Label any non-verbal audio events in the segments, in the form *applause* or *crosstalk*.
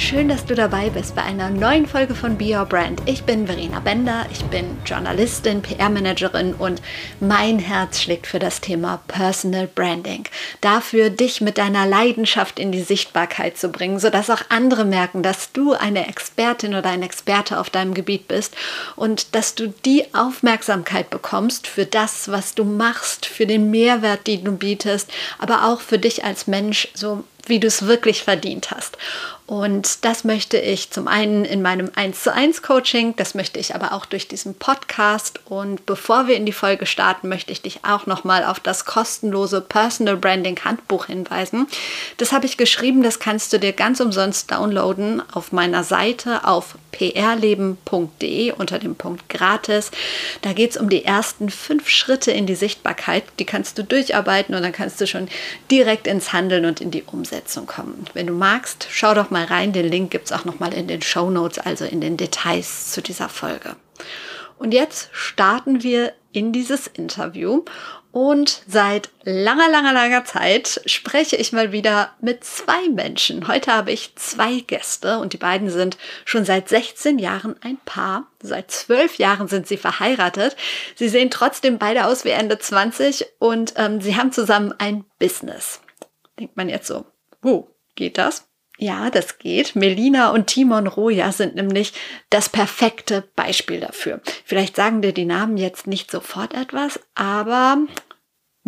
Schön, dass du dabei bist bei einer neuen Folge von Be Your Brand. Ich bin Verena Bender, ich bin Journalistin, PR-Managerin und mein Herz schlägt für das Thema Personal Branding. Dafür, dich mit deiner Leidenschaft in die Sichtbarkeit zu bringen, sodass auch andere merken, dass du eine Expertin oder ein Experte auf deinem Gebiet bist und dass du die Aufmerksamkeit bekommst für das, was du machst, für den Mehrwert, den du bietest, aber auch für dich als Mensch, so wie du es wirklich verdient hast. Und das möchte ich zum einen in meinem 1 zu 1 Coaching, das möchte ich aber auch durch diesen Podcast. Und bevor wir in die Folge starten, möchte ich dich auch nochmal auf das kostenlose Personal Branding Handbuch hinweisen. Das habe ich geschrieben, das kannst du dir ganz umsonst downloaden auf meiner Seite auf prleben.de unter dem Punkt gratis. Da geht es um die ersten fünf Schritte in die Sichtbarkeit. Die kannst du durcharbeiten und dann kannst du schon direkt ins Handeln und in die Umsetzung kommen. Wenn du magst, schau doch mal rein. Den Link gibt es auch noch mal in den Show Notes, also in den Details zu dieser Folge. Und jetzt starten wir in dieses Interview. Und seit langer, langer, langer Zeit spreche ich mal wieder mit zwei Menschen. Heute habe ich zwei Gäste und die beiden sind schon seit 16 Jahren ein Paar. Seit zwölf Jahren sind sie verheiratet. Sie sehen trotzdem beide aus wie Ende 20 und ähm, sie haben zusammen ein Business. Denkt man jetzt so, wo geht das? Ja, das geht. Melina und Timon Roja sind nämlich das perfekte Beispiel dafür. Vielleicht sagen dir die Namen jetzt nicht sofort etwas, aber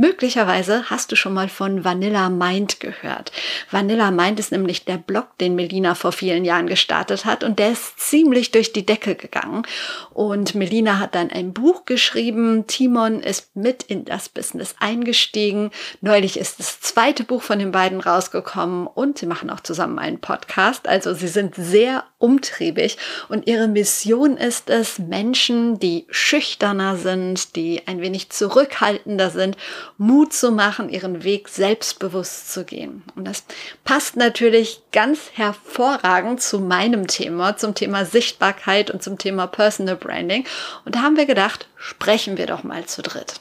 Möglicherweise hast du schon mal von Vanilla Mind gehört. Vanilla Mind ist nämlich der Blog, den Melina vor vielen Jahren gestartet hat und der ist ziemlich durch die Decke gegangen. Und Melina hat dann ein Buch geschrieben. Timon ist mit in das Business eingestiegen. Neulich ist das zweite Buch von den beiden rausgekommen und sie machen auch zusammen einen Podcast. Also sie sind sehr umtriebig und ihre Mission ist es, Menschen, die schüchterner sind, die ein wenig zurückhaltender sind, Mut zu machen, ihren Weg selbstbewusst zu gehen. Und das passt natürlich ganz hervorragend zu meinem Thema, zum Thema Sichtbarkeit und zum Thema Personal Branding. Und da haben wir gedacht, sprechen wir doch mal zu dritt.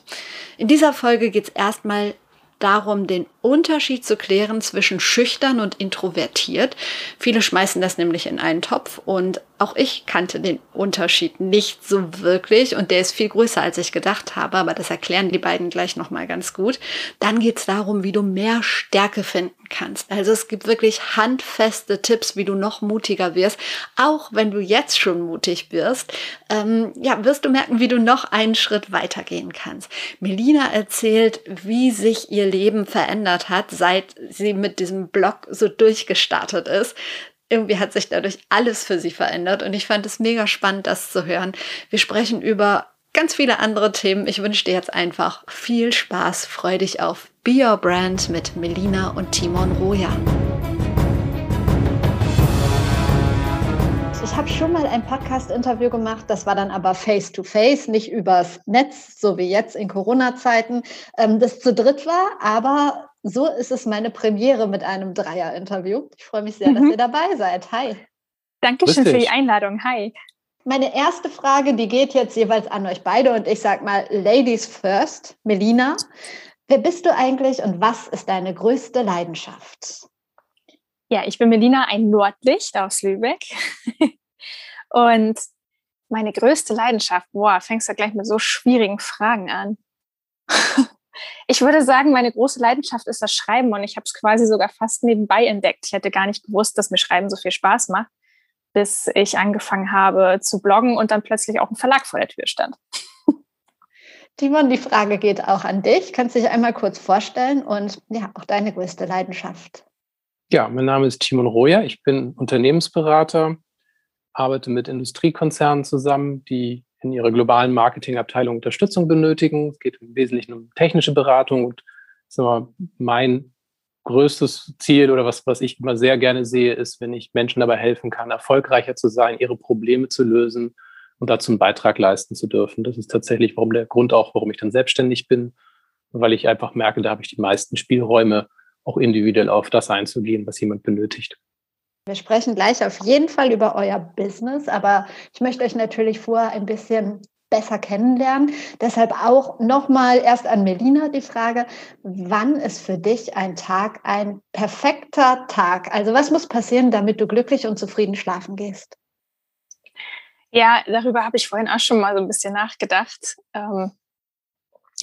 In dieser Folge geht es erstmal darum, den Unterschied zu klären zwischen schüchtern und introvertiert. Viele schmeißen das nämlich in einen Topf und auch ich kannte den Unterschied nicht so wirklich und der ist viel größer, als ich gedacht habe, aber das erklären die beiden gleich nochmal ganz gut. Dann geht es darum, wie du mehr Stärke finden kannst. Also es gibt wirklich handfeste Tipps, wie du noch mutiger wirst. Auch wenn du jetzt schon mutig wirst, ähm, ja, wirst du merken, wie du noch einen Schritt weitergehen kannst. Melina erzählt, wie sich ihr Leben verändert hat, seit sie mit diesem Blog so durchgestartet ist irgendwie hat sich dadurch alles für sie verändert und ich fand es mega spannend, das zu hören. Wir sprechen über ganz viele andere Themen. Ich wünsche dir jetzt einfach viel Spaß, freu dich auf Be Your Brand mit Melina und Timon Roja. Ich habe schon mal ein Podcast-Interview gemacht, das war dann aber face-to-face, -face, nicht übers Netz, so wie jetzt in Corona-Zeiten, ähm, das zu dritt war, aber so ist es meine Premiere mit einem Dreier-Interview. Ich freue mich sehr, mhm. dass ihr dabei seid. Hi. Dankeschön für die Einladung. Hi. Meine erste Frage, die geht jetzt jeweils an euch beide und ich sage mal Ladies first. Melina, wer bist du eigentlich und was ist deine größte Leidenschaft? Ja, ich bin Melina, ein Nordlicht aus Lübeck. *laughs* und meine größte Leidenschaft, boah, fängst du gleich mit so schwierigen Fragen an. *laughs* Ich würde sagen, meine große Leidenschaft ist das Schreiben und ich habe es quasi sogar fast nebenbei entdeckt. Ich hätte gar nicht gewusst, dass mir Schreiben so viel Spaß macht, bis ich angefangen habe zu bloggen und dann plötzlich auch ein Verlag vor der Tür stand. Timon, die Frage geht auch an dich. Kannst du dich einmal kurz vorstellen und ja, auch deine größte Leidenschaft? Ja, mein Name ist Timon Royer. Ich bin Unternehmensberater, arbeite mit Industriekonzernen zusammen, die in ihrer globalen Marketingabteilung Unterstützung benötigen. Es geht im Wesentlichen um technische Beratung und wir, mein größtes Ziel oder was, was ich immer sehr gerne sehe, ist, wenn ich Menschen dabei helfen kann, erfolgreicher zu sein, ihre Probleme zu lösen und dazu einen Beitrag leisten zu dürfen. Das ist tatsächlich warum der Grund auch, warum ich dann selbstständig bin, weil ich einfach merke, da habe ich die meisten Spielräume, auch individuell auf das einzugehen, was jemand benötigt. Wir sprechen gleich auf jeden Fall über euer Business, aber ich möchte euch natürlich vorher ein bisschen besser kennenlernen. Deshalb auch nochmal erst an Melina die Frage, wann ist für dich ein Tag ein perfekter Tag? Also was muss passieren, damit du glücklich und zufrieden schlafen gehst? Ja, darüber habe ich vorhin auch schon mal so ein bisschen nachgedacht. Ähm,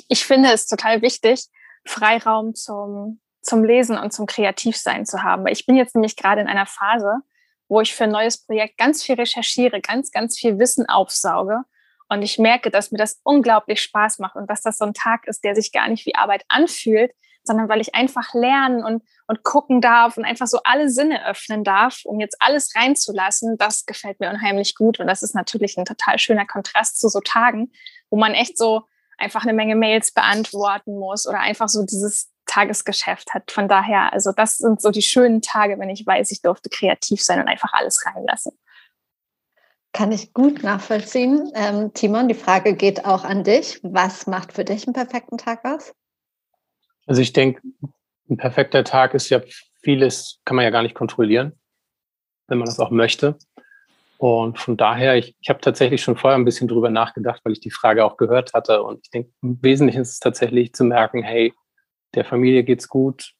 ich finde es total wichtig, Freiraum zum, zum Lesen und zum Kreativsein zu haben. Ich bin jetzt nämlich gerade in einer Phase, wo ich für ein neues Projekt ganz viel recherchiere, ganz, ganz viel Wissen aufsauge. Und ich merke, dass mir das unglaublich Spaß macht und dass das so ein Tag ist, der sich gar nicht wie Arbeit anfühlt, sondern weil ich einfach lernen und, und gucken darf und einfach so alle Sinne öffnen darf, um jetzt alles reinzulassen, das gefällt mir unheimlich gut. Und das ist natürlich ein total schöner Kontrast zu so Tagen, wo man echt so einfach eine Menge Mails beantworten muss oder einfach so dieses Tagesgeschäft hat. Von daher, also das sind so die schönen Tage, wenn ich weiß, ich durfte kreativ sein und einfach alles reinlassen. Kann ich gut nachvollziehen. Ähm, Timon, die Frage geht auch an dich. Was macht für dich einen perfekten Tag aus? Also ich denke, ein perfekter Tag ist ja vieles, kann man ja gar nicht kontrollieren, wenn man das auch möchte. Und von daher, ich, ich habe tatsächlich schon vorher ein bisschen drüber nachgedacht, weil ich die Frage auch gehört hatte. Und ich denke, im Wesentlichen ist es tatsächlich zu merken, hey, der Familie geht's gut,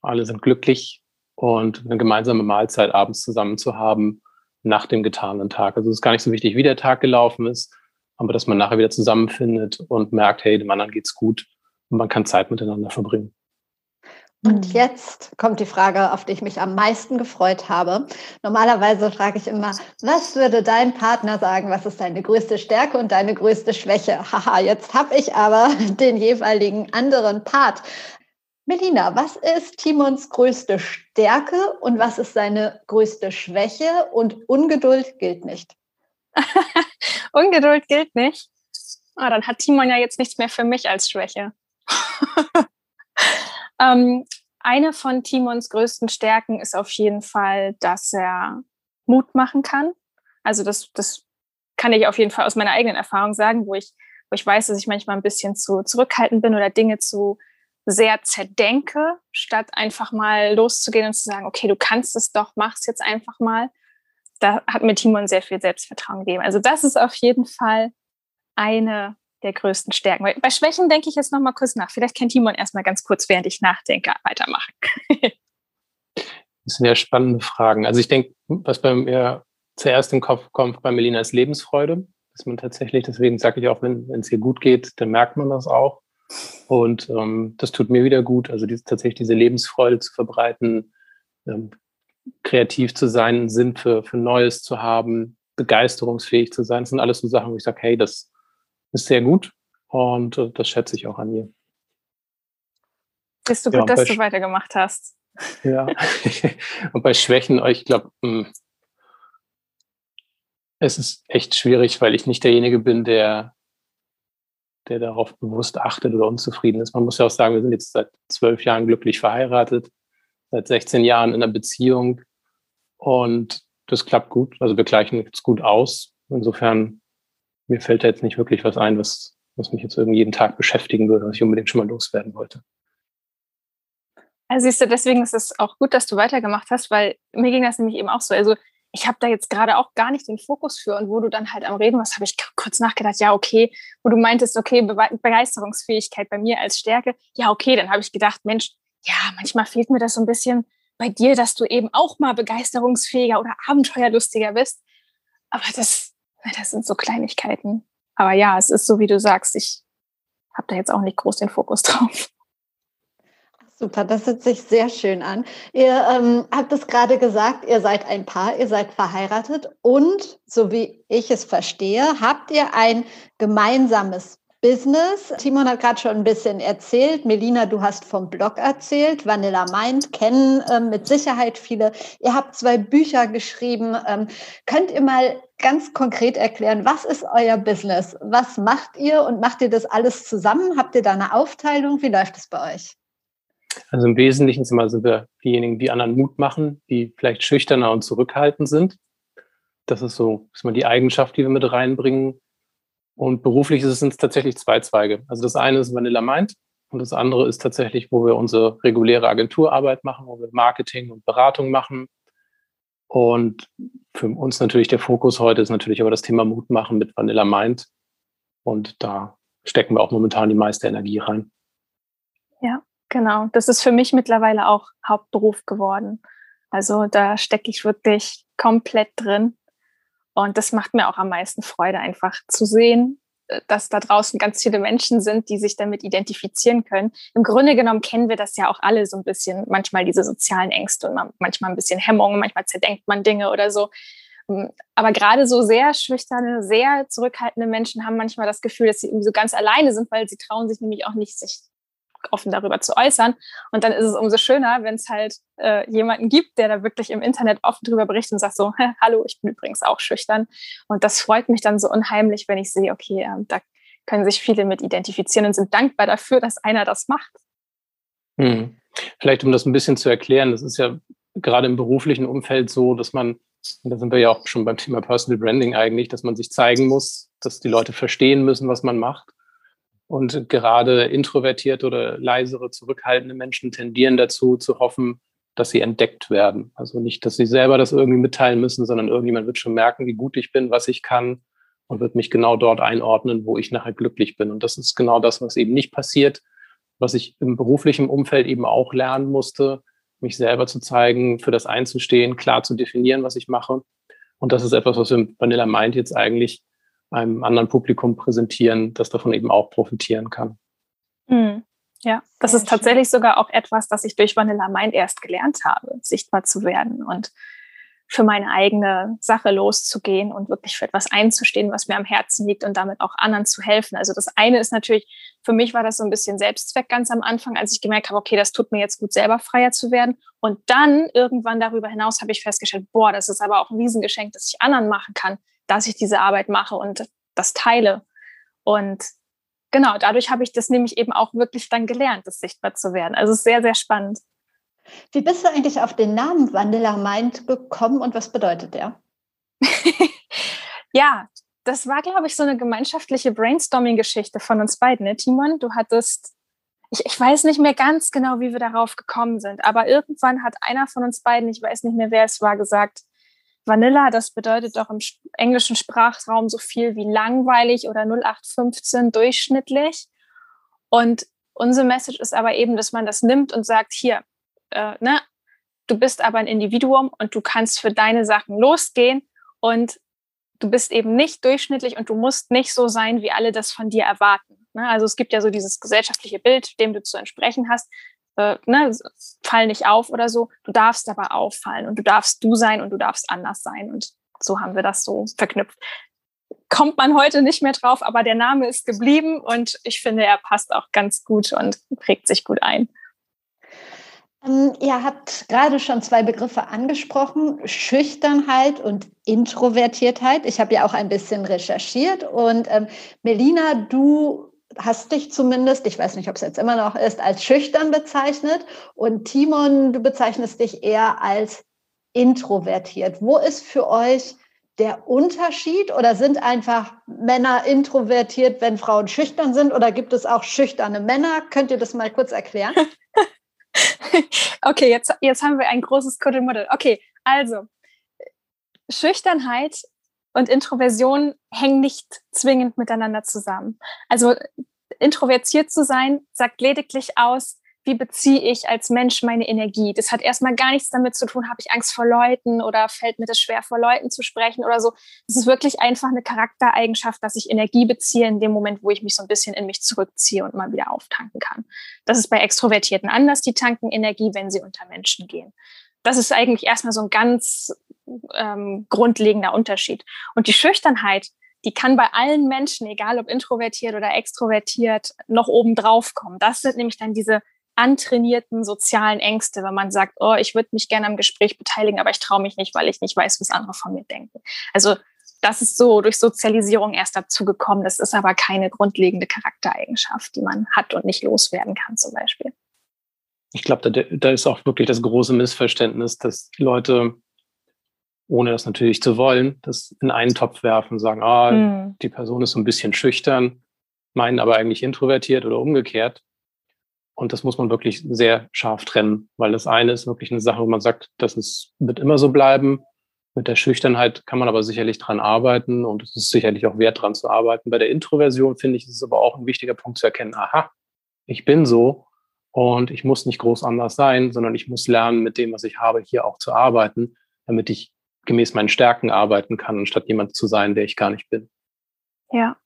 alle sind glücklich und eine gemeinsame Mahlzeit abends zusammen zu haben nach dem getanen Tag. Also es ist gar nicht so wichtig, wie der Tag gelaufen ist, aber dass man nachher wieder zusammenfindet und merkt, hey, dem anderen geht's gut und man kann Zeit miteinander verbringen. Und mhm. jetzt kommt die Frage, auf die ich mich am meisten gefreut habe. Normalerweise frage ich immer, was würde dein Partner sagen, was ist deine größte Stärke und deine größte Schwäche? Haha, jetzt habe ich aber *laughs* den jeweiligen anderen Part. Melina, was ist Timons größte Stärke und was ist seine größte Schwäche? Und Ungeduld gilt nicht. *laughs* Ungeduld gilt nicht. Oh, dann hat Timon ja jetzt nichts mehr für mich als Schwäche. *laughs* ähm, eine von Timons größten Stärken ist auf jeden Fall, dass er Mut machen kann. Also das, das kann ich auf jeden Fall aus meiner eigenen Erfahrung sagen, wo ich, wo ich weiß, dass ich manchmal ein bisschen zu zurückhaltend bin oder Dinge zu sehr zerdenke, statt einfach mal loszugehen und zu sagen, okay, du kannst es doch, mach's jetzt einfach mal. Da hat mir Timon sehr viel Selbstvertrauen gegeben. Also das ist auf jeden Fall eine der größten Stärken. Bei Schwächen denke ich jetzt noch mal kurz nach. Vielleicht kann Timon erstmal ganz kurz, während ich nachdenke, weitermachen. das sind ja spannende Fragen. Also ich denke, was bei mir zuerst im Kopf kommt bei Melina ist Lebensfreude. Dass man tatsächlich, deswegen sage ich auch, wenn es ihr gut geht, dann merkt man das auch. Und ähm, das tut mir wieder gut. Also die, tatsächlich diese Lebensfreude zu verbreiten, ähm, kreativ zu sein, Sinn für, für Neues zu haben, begeisterungsfähig zu sein. Das sind alles so Sachen, wo ich sage, hey, das, ist sehr gut und äh, das schätze ich auch an ihr. Bist du gut, ja, dass du weitergemacht hast? Ja, *laughs* und bei Schwächen, ich glaube, hm, es ist echt schwierig, weil ich nicht derjenige bin, der, der darauf bewusst achtet oder unzufrieden ist. Man muss ja auch sagen, wir sind jetzt seit zwölf Jahren glücklich verheiratet, seit 16 Jahren in einer Beziehung und das klappt gut. Also wir gleichen es gut aus. Insofern mir fällt da jetzt nicht wirklich was ein, was, was mich jetzt irgendwie jeden Tag beschäftigen würde, was ich unbedingt schon mal loswerden wollte. Also siehst du, deswegen ist es auch gut, dass du weitergemacht hast, weil mir ging das nämlich eben auch so. Also ich habe da jetzt gerade auch gar nicht den Fokus für und wo du dann halt am Reden warst, habe ich kurz nachgedacht, ja, okay, wo du meintest, okay, Be Begeisterungsfähigkeit bei mir als Stärke, ja, okay, dann habe ich gedacht, Mensch, ja, manchmal fehlt mir das so ein bisschen bei dir, dass du eben auch mal begeisterungsfähiger oder abenteuerlustiger bist. Aber das, das sind so Kleinigkeiten. Aber ja, es ist so, wie du sagst, ich habe da jetzt auch nicht groß den Fokus *laughs* drauf. Super, das hört sich sehr schön an. Ihr ähm, habt es gerade gesagt, ihr seid ein Paar, ihr seid verheiratet und, so wie ich es verstehe, habt ihr ein gemeinsames Business. Timon hat gerade schon ein bisschen erzählt. Melina, du hast vom Blog erzählt. Vanilla Mind kennen äh, mit Sicherheit viele. Ihr habt zwei Bücher geschrieben. Ähm, könnt ihr mal ganz konkret erklären, was ist euer Business? Was macht ihr und macht ihr das alles zusammen? Habt ihr da eine Aufteilung? Wie läuft es bei euch? Also im Wesentlichen sind wir diejenigen, die anderen Mut machen, die vielleicht schüchterner und zurückhaltend sind. Das ist so, ist mal die Eigenschaft, die wir mit reinbringen. Und beruflich ist es tatsächlich zwei Zweige. Also das eine ist Vanilla Mind und das andere ist tatsächlich, wo wir unsere reguläre Agenturarbeit machen, wo wir Marketing und Beratung machen. Und für uns natürlich der Fokus heute ist natürlich aber das Thema Mut machen mit Vanilla Mind. Und da stecken wir auch momentan die meiste Energie rein. Ja, genau. Das ist für mich mittlerweile auch Hauptberuf geworden. Also da stecke ich wirklich komplett drin. Und das macht mir auch am meisten Freude, einfach zu sehen, äh, dass da draußen ganz viele Menschen sind, die sich damit identifizieren können. Im Grunde genommen kennen wir das ja auch alle so ein bisschen, manchmal diese sozialen Ängste und manchmal ein bisschen Hemmungen, manchmal zerdenkt man Dinge oder so. Ähm, aber gerade so sehr schüchterne, sehr zurückhaltende Menschen haben manchmal das Gefühl, dass sie irgendwie so ganz alleine sind, weil sie trauen sich nämlich auch nicht, sich offen darüber zu äußern. Und dann ist es umso schöner, wenn es halt äh, jemanden gibt, der da wirklich im Internet offen darüber berichtet und sagt so, hallo, ich bin übrigens auch schüchtern. Und das freut mich dann so unheimlich, wenn ich sehe, okay, äh, da können sich viele mit identifizieren und sind dankbar dafür, dass einer das macht. Hm. Vielleicht um das ein bisschen zu erklären, das ist ja gerade im beruflichen Umfeld so, dass man, da sind wir ja auch schon beim Thema Personal Branding eigentlich, dass man sich zeigen muss, dass die Leute verstehen müssen, was man macht. Und gerade introvertierte oder leisere, zurückhaltende Menschen tendieren dazu, zu hoffen, dass sie entdeckt werden. Also nicht, dass sie selber das irgendwie mitteilen müssen, sondern irgendjemand wird schon merken, wie gut ich bin, was ich kann und wird mich genau dort einordnen, wo ich nachher glücklich bin. Und das ist genau das, was eben nicht passiert, was ich im beruflichen Umfeld eben auch lernen musste, mich selber zu zeigen, für das einzustehen, klar zu definieren, was ich mache. Und das ist etwas, was wir mit Vanilla Mind jetzt eigentlich einem anderen Publikum präsentieren, das davon eben auch profitieren kann. Mhm. Ja, das ist tatsächlich sogar auch etwas, das ich durch Vanilla Mind erst gelernt habe, sichtbar zu werden und für meine eigene Sache loszugehen und wirklich für etwas einzustehen, was mir am Herzen liegt und damit auch anderen zu helfen. Also das eine ist natürlich, für mich war das so ein bisschen Selbstzweck ganz am Anfang, als ich gemerkt habe, okay, das tut mir jetzt gut, selber freier zu werden. Und dann irgendwann darüber hinaus habe ich festgestellt, boah, das ist aber auch ein Riesengeschenk, das ich anderen machen kann, dass ich diese Arbeit mache und das teile. Und genau, dadurch habe ich das nämlich eben auch wirklich dann gelernt, das sichtbar zu werden. Also es ist sehr, sehr spannend. Wie bist du eigentlich auf den Namen Vanilla Mind gekommen und was bedeutet der? *laughs* ja, das war, glaube ich, so eine gemeinschaftliche Brainstorming-Geschichte von uns beiden, ne, Timon? Du hattest, ich, ich weiß nicht mehr ganz genau, wie wir darauf gekommen sind, aber irgendwann hat einer von uns beiden, ich weiß nicht mehr, wer es war, gesagt, Vanilla, das bedeutet doch im englischen Sprachraum so viel wie langweilig oder 0815 durchschnittlich. Und unsere Message ist aber eben, dass man das nimmt und sagt, hier, äh, ne, du bist aber ein Individuum und du kannst für deine Sachen losgehen und du bist eben nicht durchschnittlich und du musst nicht so sein, wie alle das von dir erwarten. Ne? Also es gibt ja so dieses gesellschaftliche Bild, dem du zu entsprechen hast äh, ne, fall nicht auf oder so. Du darfst aber auffallen und du darfst du sein und du darfst anders sein. Und so haben wir das so verknüpft. Kommt man heute nicht mehr drauf, aber der Name ist geblieben und ich finde, er passt auch ganz gut und prägt sich gut ein. Ähm, ihr habt gerade schon zwei Begriffe angesprochen, Schüchternheit und Introvertiertheit. Ich habe ja auch ein bisschen recherchiert und ähm, Melina, du hast dich zumindest, ich weiß nicht, ob es jetzt immer noch ist, als schüchtern bezeichnet. Und Timon, du bezeichnest dich eher als introvertiert. Wo ist für euch der Unterschied oder sind einfach Männer introvertiert, wenn Frauen schüchtern sind oder gibt es auch schüchterne Männer? Könnt ihr das mal kurz erklären? *laughs* okay, jetzt, jetzt haben wir ein großes Kuddelmuddel. Okay, also Schüchternheit und Introversion hängen nicht zwingend miteinander zusammen. Also introvertiert zu sein, sagt lediglich aus, wie beziehe ich als Mensch meine Energie. Das hat erstmal gar nichts damit zu tun, habe ich Angst vor Leuten oder fällt mir das schwer, vor Leuten zu sprechen oder so. Es ist wirklich einfach eine Charaktereigenschaft, dass ich Energie beziehe in dem Moment, wo ich mich so ein bisschen in mich zurückziehe und mal wieder auftanken kann. Das ist bei Extrovertierten anders. Die tanken Energie, wenn sie unter Menschen gehen. Das ist eigentlich erstmal so ein ganz ähm, grundlegender Unterschied. Und die Schüchternheit, die kann bei allen Menschen, egal ob introvertiert oder extrovertiert, noch oben drauf kommen. Das sind nämlich dann diese antrainierten sozialen Ängste, wenn man sagt, oh, ich würde mich gerne am Gespräch beteiligen, aber ich traue mich nicht, weil ich nicht weiß, was andere von mir denken. Also das ist so durch Sozialisierung erst dazu gekommen. Das ist aber keine grundlegende Charaktereigenschaft, die man hat und nicht loswerden kann zum Beispiel. Ich glaube, da, da ist auch wirklich das große Missverständnis, dass Leute ohne das natürlich zu wollen, das in einen Topf werfen, sagen, ah, mhm. die Person ist so ein bisschen schüchtern, meinen aber eigentlich introvertiert oder umgekehrt. Und das muss man wirklich sehr scharf trennen, weil das eine ist wirklich eine Sache, wo man sagt, das ist, wird immer so bleiben. Mit der Schüchternheit kann man aber sicherlich dran arbeiten und es ist sicherlich auch wert, dran zu arbeiten. Bei der Introversion finde ich, ist es aber auch ein wichtiger Punkt zu erkennen, aha, ich bin so und ich muss nicht groß anders sein, sondern ich muss lernen, mit dem, was ich habe, hier auch zu arbeiten, damit ich gemäß meinen Stärken arbeiten kann, anstatt jemand zu sein, der ich gar nicht bin. Ja,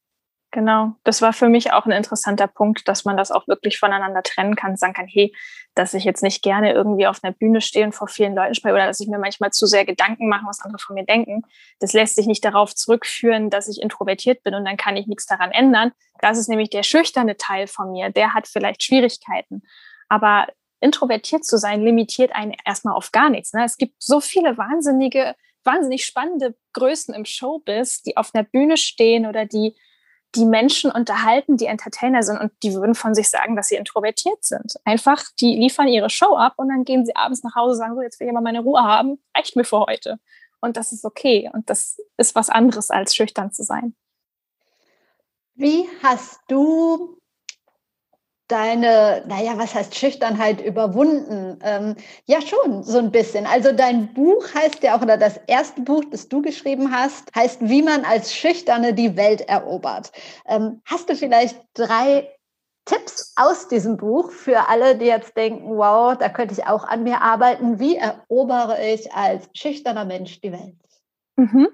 Genau, das war für mich auch ein interessanter Punkt, dass man das auch wirklich voneinander trennen kann, sagen kann, hey, dass ich jetzt nicht gerne irgendwie auf einer Bühne stehe und vor vielen Leuten spreche oder dass ich mir manchmal zu sehr Gedanken mache, was andere von mir denken. Das lässt sich nicht darauf zurückführen, dass ich introvertiert bin und dann kann ich nichts daran ändern. Das ist nämlich der schüchterne Teil von mir, der hat vielleicht Schwierigkeiten. Aber introvertiert zu sein, limitiert einen erstmal auf gar nichts. Ne? Es gibt so viele wahnsinnige, wahnsinnig spannende Größen im Showbiz, die auf einer Bühne stehen oder die die Menschen unterhalten, die Entertainer sind und die würden von sich sagen, dass sie introvertiert sind. Einfach, die liefern ihre Show ab und dann gehen sie abends nach Hause und sagen, so, jetzt will ich mal meine Ruhe haben, reicht mir für heute. Und das ist okay und das ist was anderes als schüchtern zu sein. Wie hast du deine, naja, was heißt Schüchternheit überwunden? Ähm, ja, schon so ein bisschen. Also dein Buch heißt ja auch, oder das erste Buch, das du geschrieben hast, heißt, wie man als Schüchterne die Welt erobert. Ähm, hast du vielleicht drei Tipps aus diesem Buch für alle, die jetzt denken, wow, da könnte ich auch an mir arbeiten. Wie erobere ich als schüchterner Mensch die Welt? Mhm.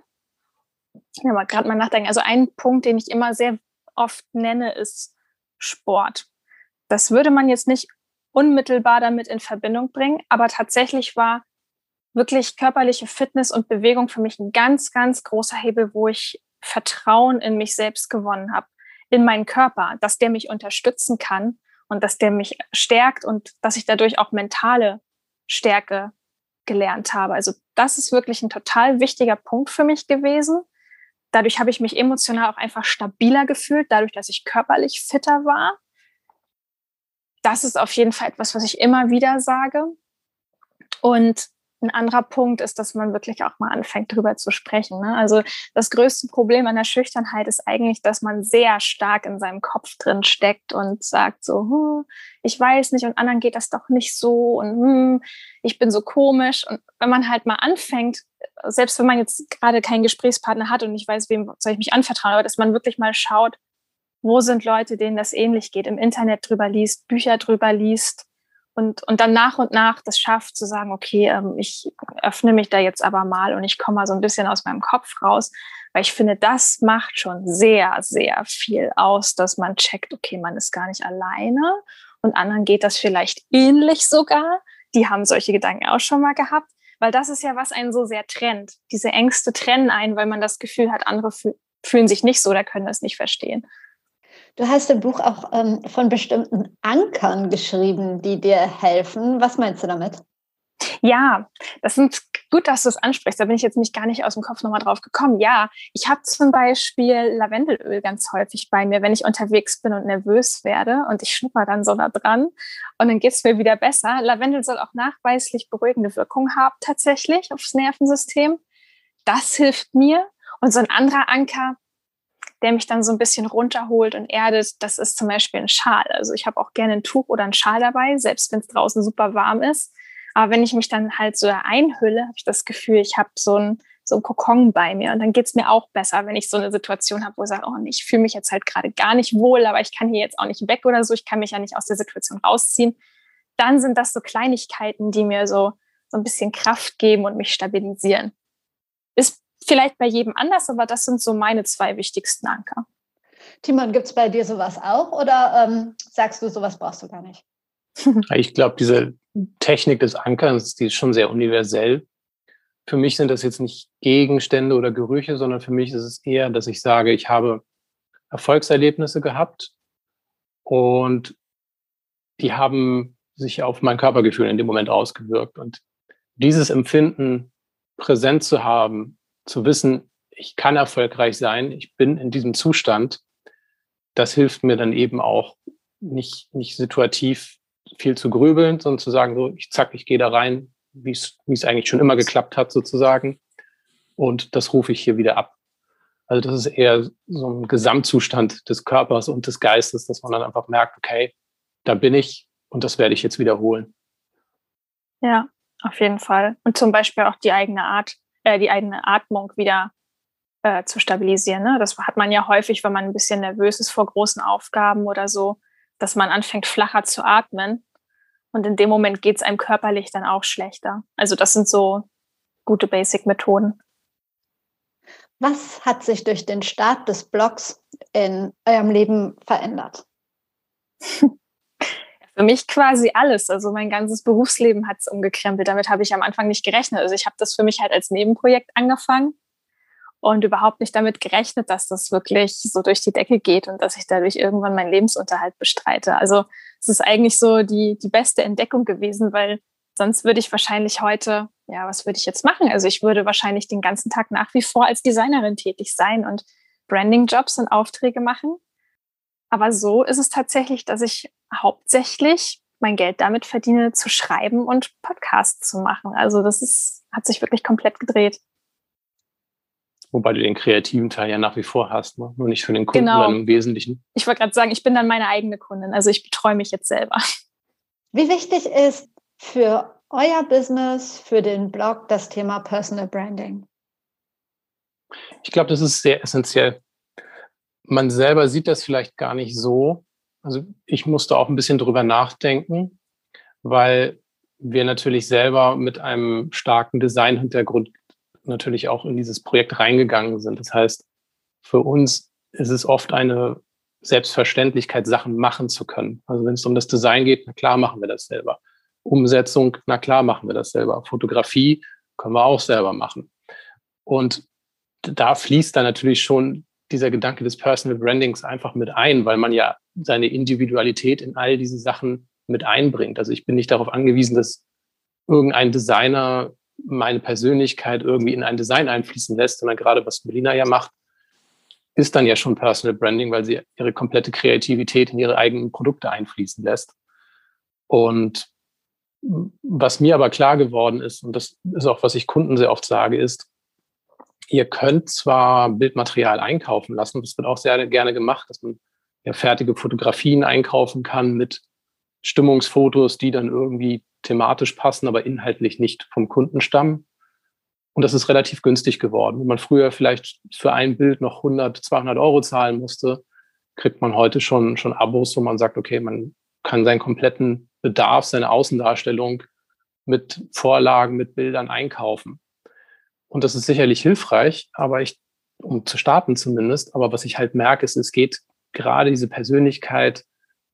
Ja, mal gerade mal nachdenken. Also ein Punkt, den ich immer sehr oft nenne, ist Sport. Das würde man jetzt nicht unmittelbar damit in Verbindung bringen, aber tatsächlich war wirklich körperliche Fitness und Bewegung für mich ein ganz, ganz großer Hebel, wo ich Vertrauen in mich selbst gewonnen habe, in meinen Körper, dass der mich unterstützen kann und dass der mich stärkt und dass ich dadurch auch mentale Stärke gelernt habe. Also das ist wirklich ein total wichtiger Punkt für mich gewesen. Dadurch habe ich mich emotional auch einfach stabiler gefühlt, dadurch, dass ich körperlich fitter war das ist auf jeden Fall etwas, was ich immer wieder sage. Und ein anderer Punkt ist, dass man wirklich auch mal anfängt, darüber zu sprechen. Ne? Also das größte Problem an der Schüchternheit ist eigentlich, dass man sehr stark in seinem Kopf drin steckt und sagt so, hm, ich weiß nicht und anderen geht das doch nicht so und hm, ich bin so komisch. Und wenn man halt mal anfängt, selbst wenn man jetzt gerade keinen Gesprächspartner hat und ich weiß, wem soll ich mich anvertrauen, aber dass man wirklich mal schaut, wo sind Leute, denen das ähnlich geht, im Internet drüber liest, Bücher drüber liest und, und dann nach und nach das schafft zu sagen, okay, ähm, ich öffne mich da jetzt aber mal und ich komme mal so ein bisschen aus meinem Kopf raus, weil ich finde, das macht schon sehr, sehr viel aus, dass man checkt, okay, man ist gar nicht alleine und anderen geht das vielleicht ähnlich sogar. Die haben solche Gedanken auch schon mal gehabt, weil das ist ja, was einen so sehr trennt. Diese Ängste trennen einen, weil man das Gefühl hat, andere fühlen sich nicht so oder können das nicht verstehen. Du hast im Buch auch ähm, von bestimmten Ankern geschrieben, die dir helfen. Was meinst du damit? Ja, das sind gut, dass du es ansprichst. Da bin ich jetzt nicht gar nicht aus dem Kopf nochmal drauf gekommen. Ja, ich habe zum Beispiel Lavendelöl ganz häufig bei mir, wenn ich unterwegs bin und nervös werde und ich schnupper dann so da dran und dann geht es mir wieder besser. Lavendel soll auch nachweislich beruhigende Wirkung haben tatsächlich aufs Nervensystem. Das hilft mir. Und so ein anderer Anker, der mich dann so ein bisschen runterholt und erdet, das ist zum Beispiel ein Schal. Also ich habe auch gerne ein Tuch oder ein Schal dabei, selbst wenn es draußen super warm ist. Aber wenn ich mich dann halt so einhülle, habe ich das Gefühl, ich habe so ein, so ein Kokon bei mir. Und dann geht es mir auch besser, wenn ich so eine Situation habe, wo ich sage, oh, ich fühle mich jetzt halt gerade gar nicht wohl, aber ich kann hier jetzt auch nicht weg oder so, ich kann mich ja nicht aus der Situation rausziehen. Dann sind das so Kleinigkeiten, die mir so, so ein bisschen Kraft geben und mich stabilisieren. Vielleicht bei jedem anders, aber das sind so meine zwei wichtigsten Anker. Timon, gibt es bei dir sowas auch oder ähm, sagst du, sowas brauchst du gar nicht? *laughs* Ich glaube, diese Technik des Ankerns, die ist schon sehr universell. Für mich sind das jetzt nicht Gegenstände oder Gerüche, sondern für mich ist es eher, dass ich sage, ich habe Erfolgserlebnisse gehabt und die haben sich auf mein Körpergefühl in dem Moment ausgewirkt. Und dieses Empfinden präsent zu haben, zu wissen, ich kann erfolgreich sein, ich bin in diesem Zustand, das hilft mir dann eben auch nicht, nicht situativ viel zu grübeln, sondern zu sagen, so, ich zack, ich gehe da rein, wie es wie es eigentlich schon immer geklappt hat, sozusagen. Und das rufe ich hier wieder ab. Also das ist eher so ein Gesamtzustand des Körpers und des Geistes, dass man dann einfach merkt, okay, da bin ich und das werde ich jetzt wiederholen. Ja, auf jeden Fall. Und zum Beispiel auch die eigene Art äh, die eigene Atmung wieder äh, zu stabilisieren. Ne? Das hat man ja häufig, wenn man ein bisschen nervös ist vor großen Aufgaben oder so, dass man anfängt flacher zu atmen. Und in dem Moment geht es einem körperlich dann auch schlechter. Also das sind so gute Basic-Methoden. Was hat sich durch den Start des Blogs in eurem Leben verändert? *laughs* Für mich quasi alles. Also mein ganzes Berufsleben hat es umgekrempelt. Damit habe ich am Anfang nicht gerechnet. Also ich habe das für mich halt als Nebenprojekt angefangen und überhaupt nicht damit gerechnet, dass das wirklich so durch die Decke geht und dass ich dadurch irgendwann meinen Lebensunterhalt bestreite. Also es ist eigentlich so die, die beste Entdeckung gewesen, weil sonst würde ich wahrscheinlich heute, ja, was würde ich jetzt machen? Also ich würde wahrscheinlich den ganzen Tag nach wie vor als Designerin tätig sein und Branding-Jobs und Aufträge machen. Aber so ist es tatsächlich, dass ich hauptsächlich mein Geld damit verdiene, zu schreiben und Podcasts zu machen. Also das ist, hat sich wirklich komplett gedreht. Wobei du den kreativen Teil ja nach wie vor hast, ne? nur nicht für den Kunden genau. im Wesentlichen. Ich wollte gerade sagen, ich bin dann meine eigene Kundin. Also ich betreue mich jetzt selber. *laughs* Wie wichtig ist für euer Business, für den Blog das Thema Personal Branding? Ich glaube, das ist sehr essentiell. Man selber sieht das vielleicht gar nicht so. Also ich musste auch ein bisschen drüber nachdenken, weil wir natürlich selber mit einem starken Design-Hintergrund natürlich auch in dieses Projekt reingegangen sind. Das heißt, für uns ist es oft eine Selbstverständlichkeit, Sachen machen zu können. Also wenn es um das Design geht, na klar machen wir das selber. Umsetzung, na klar machen wir das selber. Fotografie können wir auch selber machen. Und da fließt dann natürlich schon dieser Gedanke des Personal Brandings einfach mit ein, weil man ja seine Individualität in all diese Sachen mit einbringt. Also ich bin nicht darauf angewiesen, dass irgendein Designer meine Persönlichkeit irgendwie in ein Design einfließen lässt, sondern gerade was Melina ja macht, ist dann ja schon Personal Branding, weil sie ihre komplette Kreativität in ihre eigenen Produkte einfließen lässt. Und was mir aber klar geworden ist, und das ist auch, was ich Kunden sehr oft sage, ist, ihr könnt zwar Bildmaterial einkaufen lassen, das wird auch sehr gerne gemacht, dass man ja fertige Fotografien einkaufen kann mit Stimmungsfotos, die dann irgendwie thematisch passen, aber inhaltlich nicht vom Kunden stammen. Und das ist relativ günstig geworden. Wenn man früher vielleicht für ein Bild noch 100, 200 Euro zahlen musste, kriegt man heute schon, schon Abos, wo man sagt, okay, man kann seinen kompletten Bedarf, seine Außendarstellung mit Vorlagen, mit Bildern einkaufen. Und das ist sicherlich hilfreich, aber ich, um zu starten zumindest, aber was ich halt merke, ist, es geht gerade diese Persönlichkeit,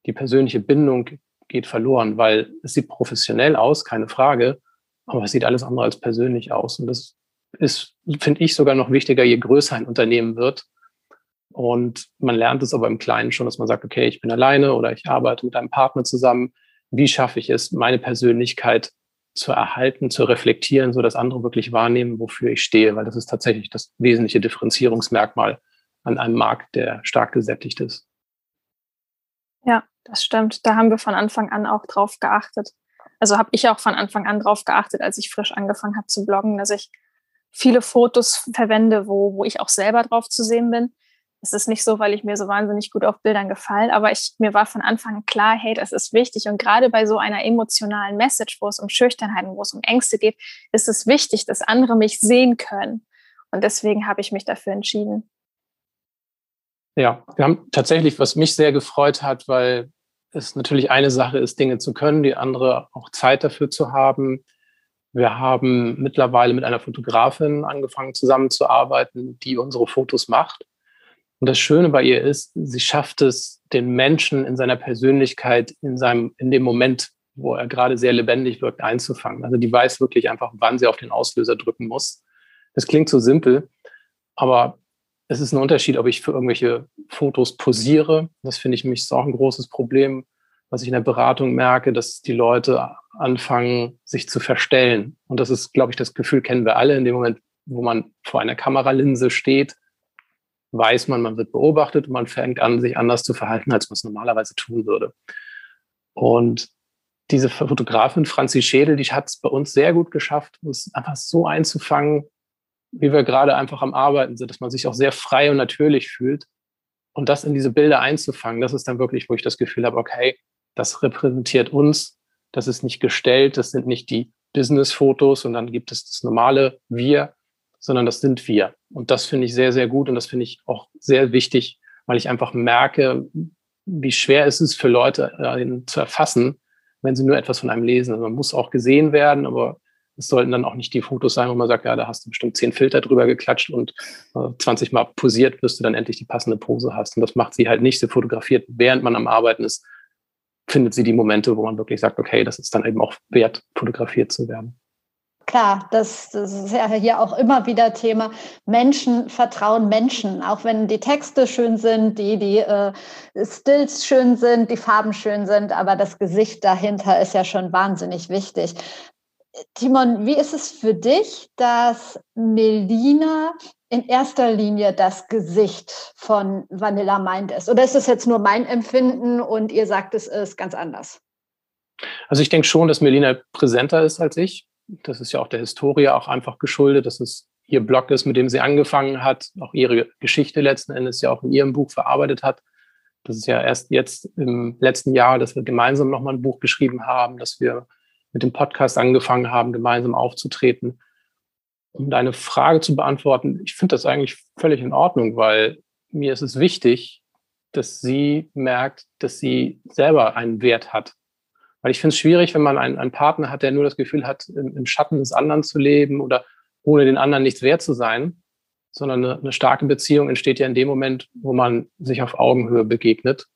die persönliche Bindung geht verloren, weil es sieht professionell aus, keine Frage, aber es sieht alles andere als persönlich aus. Und das ist, finde ich, sogar noch wichtiger, je größer ein Unternehmen wird. Und man lernt es aber im Kleinen schon, dass man sagt, okay, ich bin alleine oder ich arbeite mit einem Partner zusammen. Wie schaffe ich es, meine Persönlichkeit zu erhalten, zu reflektieren, so dass andere wirklich wahrnehmen, wofür ich stehe, weil das ist tatsächlich das wesentliche Differenzierungsmerkmal an einem Markt, der stark gesättigt ist. Ja, das stimmt. Da haben wir von Anfang an auch drauf geachtet. Also habe ich auch von Anfang an drauf geachtet, als ich frisch angefangen habe zu bloggen, dass ich viele Fotos verwende, wo, wo ich auch selber drauf zu sehen bin. Es ist nicht so, weil ich mir so wahnsinnig gut auf Bildern gefallen, aber ich, mir war von Anfang an klar, hey, das ist wichtig. Und gerade bei so einer emotionalen Message, wo es um Schüchternheit und wo es um Ängste geht, ist es wichtig, dass andere mich sehen können. Und deswegen habe ich mich dafür entschieden. Ja, wir haben tatsächlich, was mich sehr gefreut hat, weil es natürlich eine Sache ist, Dinge zu können, die andere auch Zeit dafür zu haben. Wir haben mittlerweile mit einer Fotografin angefangen zusammenzuarbeiten, die unsere Fotos macht. Und das Schöne bei ihr ist, sie schafft es, den Menschen in seiner Persönlichkeit, in seinem, in dem Moment, wo er gerade sehr lebendig wirkt, einzufangen. Also die weiß wirklich einfach, wann sie auf den Auslöser drücken muss. Das klingt so simpel, aber es ist ein Unterschied, ob ich für irgendwelche Fotos posiere. Das finde ich mich ist auch ein großes Problem, was ich in der Beratung merke, dass die Leute anfangen, sich zu verstellen. Und das ist, glaube ich, das Gefühl kennen wir alle in dem Moment, wo man vor einer Kameralinse steht, weiß man, man wird beobachtet und man fängt an, sich anders zu verhalten, als man es normalerweise tun würde. Und diese Fotografin Franzi Schädel, die hat es bei uns sehr gut geschafft, uns einfach so einzufangen, wie wir gerade einfach am Arbeiten sind, dass man sich auch sehr frei und natürlich fühlt. Und das in diese Bilder einzufangen, das ist dann wirklich, wo ich das Gefühl habe, okay, das repräsentiert uns, das ist nicht gestellt, das sind nicht die Business-Fotos und dann gibt es das normale Wir, sondern das sind wir. Und das finde ich sehr, sehr gut und das finde ich auch sehr wichtig, weil ich einfach merke, wie schwer es ist für Leute äh, zu erfassen, wenn sie nur etwas von einem lesen. Also man muss auch gesehen werden, aber es sollten dann auch nicht die Fotos sein, wo man sagt, ja, da hast du bestimmt zehn Filter drüber geklatscht und äh, 20 Mal posiert, bis du dann endlich die passende Pose hast. Und das macht sie halt nicht. Sie fotografiert, während man am Arbeiten ist, findet sie die Momente, wo man wirklich sagt, okay, das ist dann eben auch wert, fotografiert zu werden. Klar, das, das, ist ja hier auch immer wieder Thema. Menschen vertrauen Menschen, auch wenn die Texte schön sind, die, die äh, Stills schön sind, die Farben schön sind, aber das Gesicht dahinter ist ja schon wahnsinnig wichtig. Timon, wie ist es für dich, dass Melina in erster Linie das Gesicht von Vanilla Mind ist? Oder ist es jetzt nur mein Empfinden und ihr sagt, es ist ganz anders? Also ich denke schon, dass Melina präsenter ist als ich. Das ist ja auch der Historie auch einfach geschuldet, dass es ihr Blog ist, mit dem sie angefangen hat, auch ihre Geschichte letzten Endes ja auch in ihrem Buch verarbeitet hat. Das ist ja erst jetzt im letzten Jahr, dass wir gemeinsam nochmal ein Buch geschrieben haben, dass wir mit dem Podcast angefangen haben, gemeinsam aufzutreten. Um deine Frage zu beantworten, ich finde das eigentlich völlig in Ordnung, weil mir ist es wichtig, dass sie merkt, dass sie selber einen Wert hat. Weil ich finde es schwierig, wenn man einen, einen, Partner hat, der nur das Gefühl hat, im, im, Schatten des anderen zu leben oder ohne den anderen nichts wert zu sein, sondern eine, eine starke Beziehung entsteht ja in dem Moment, wo man sich auf Augenhöhe begegnet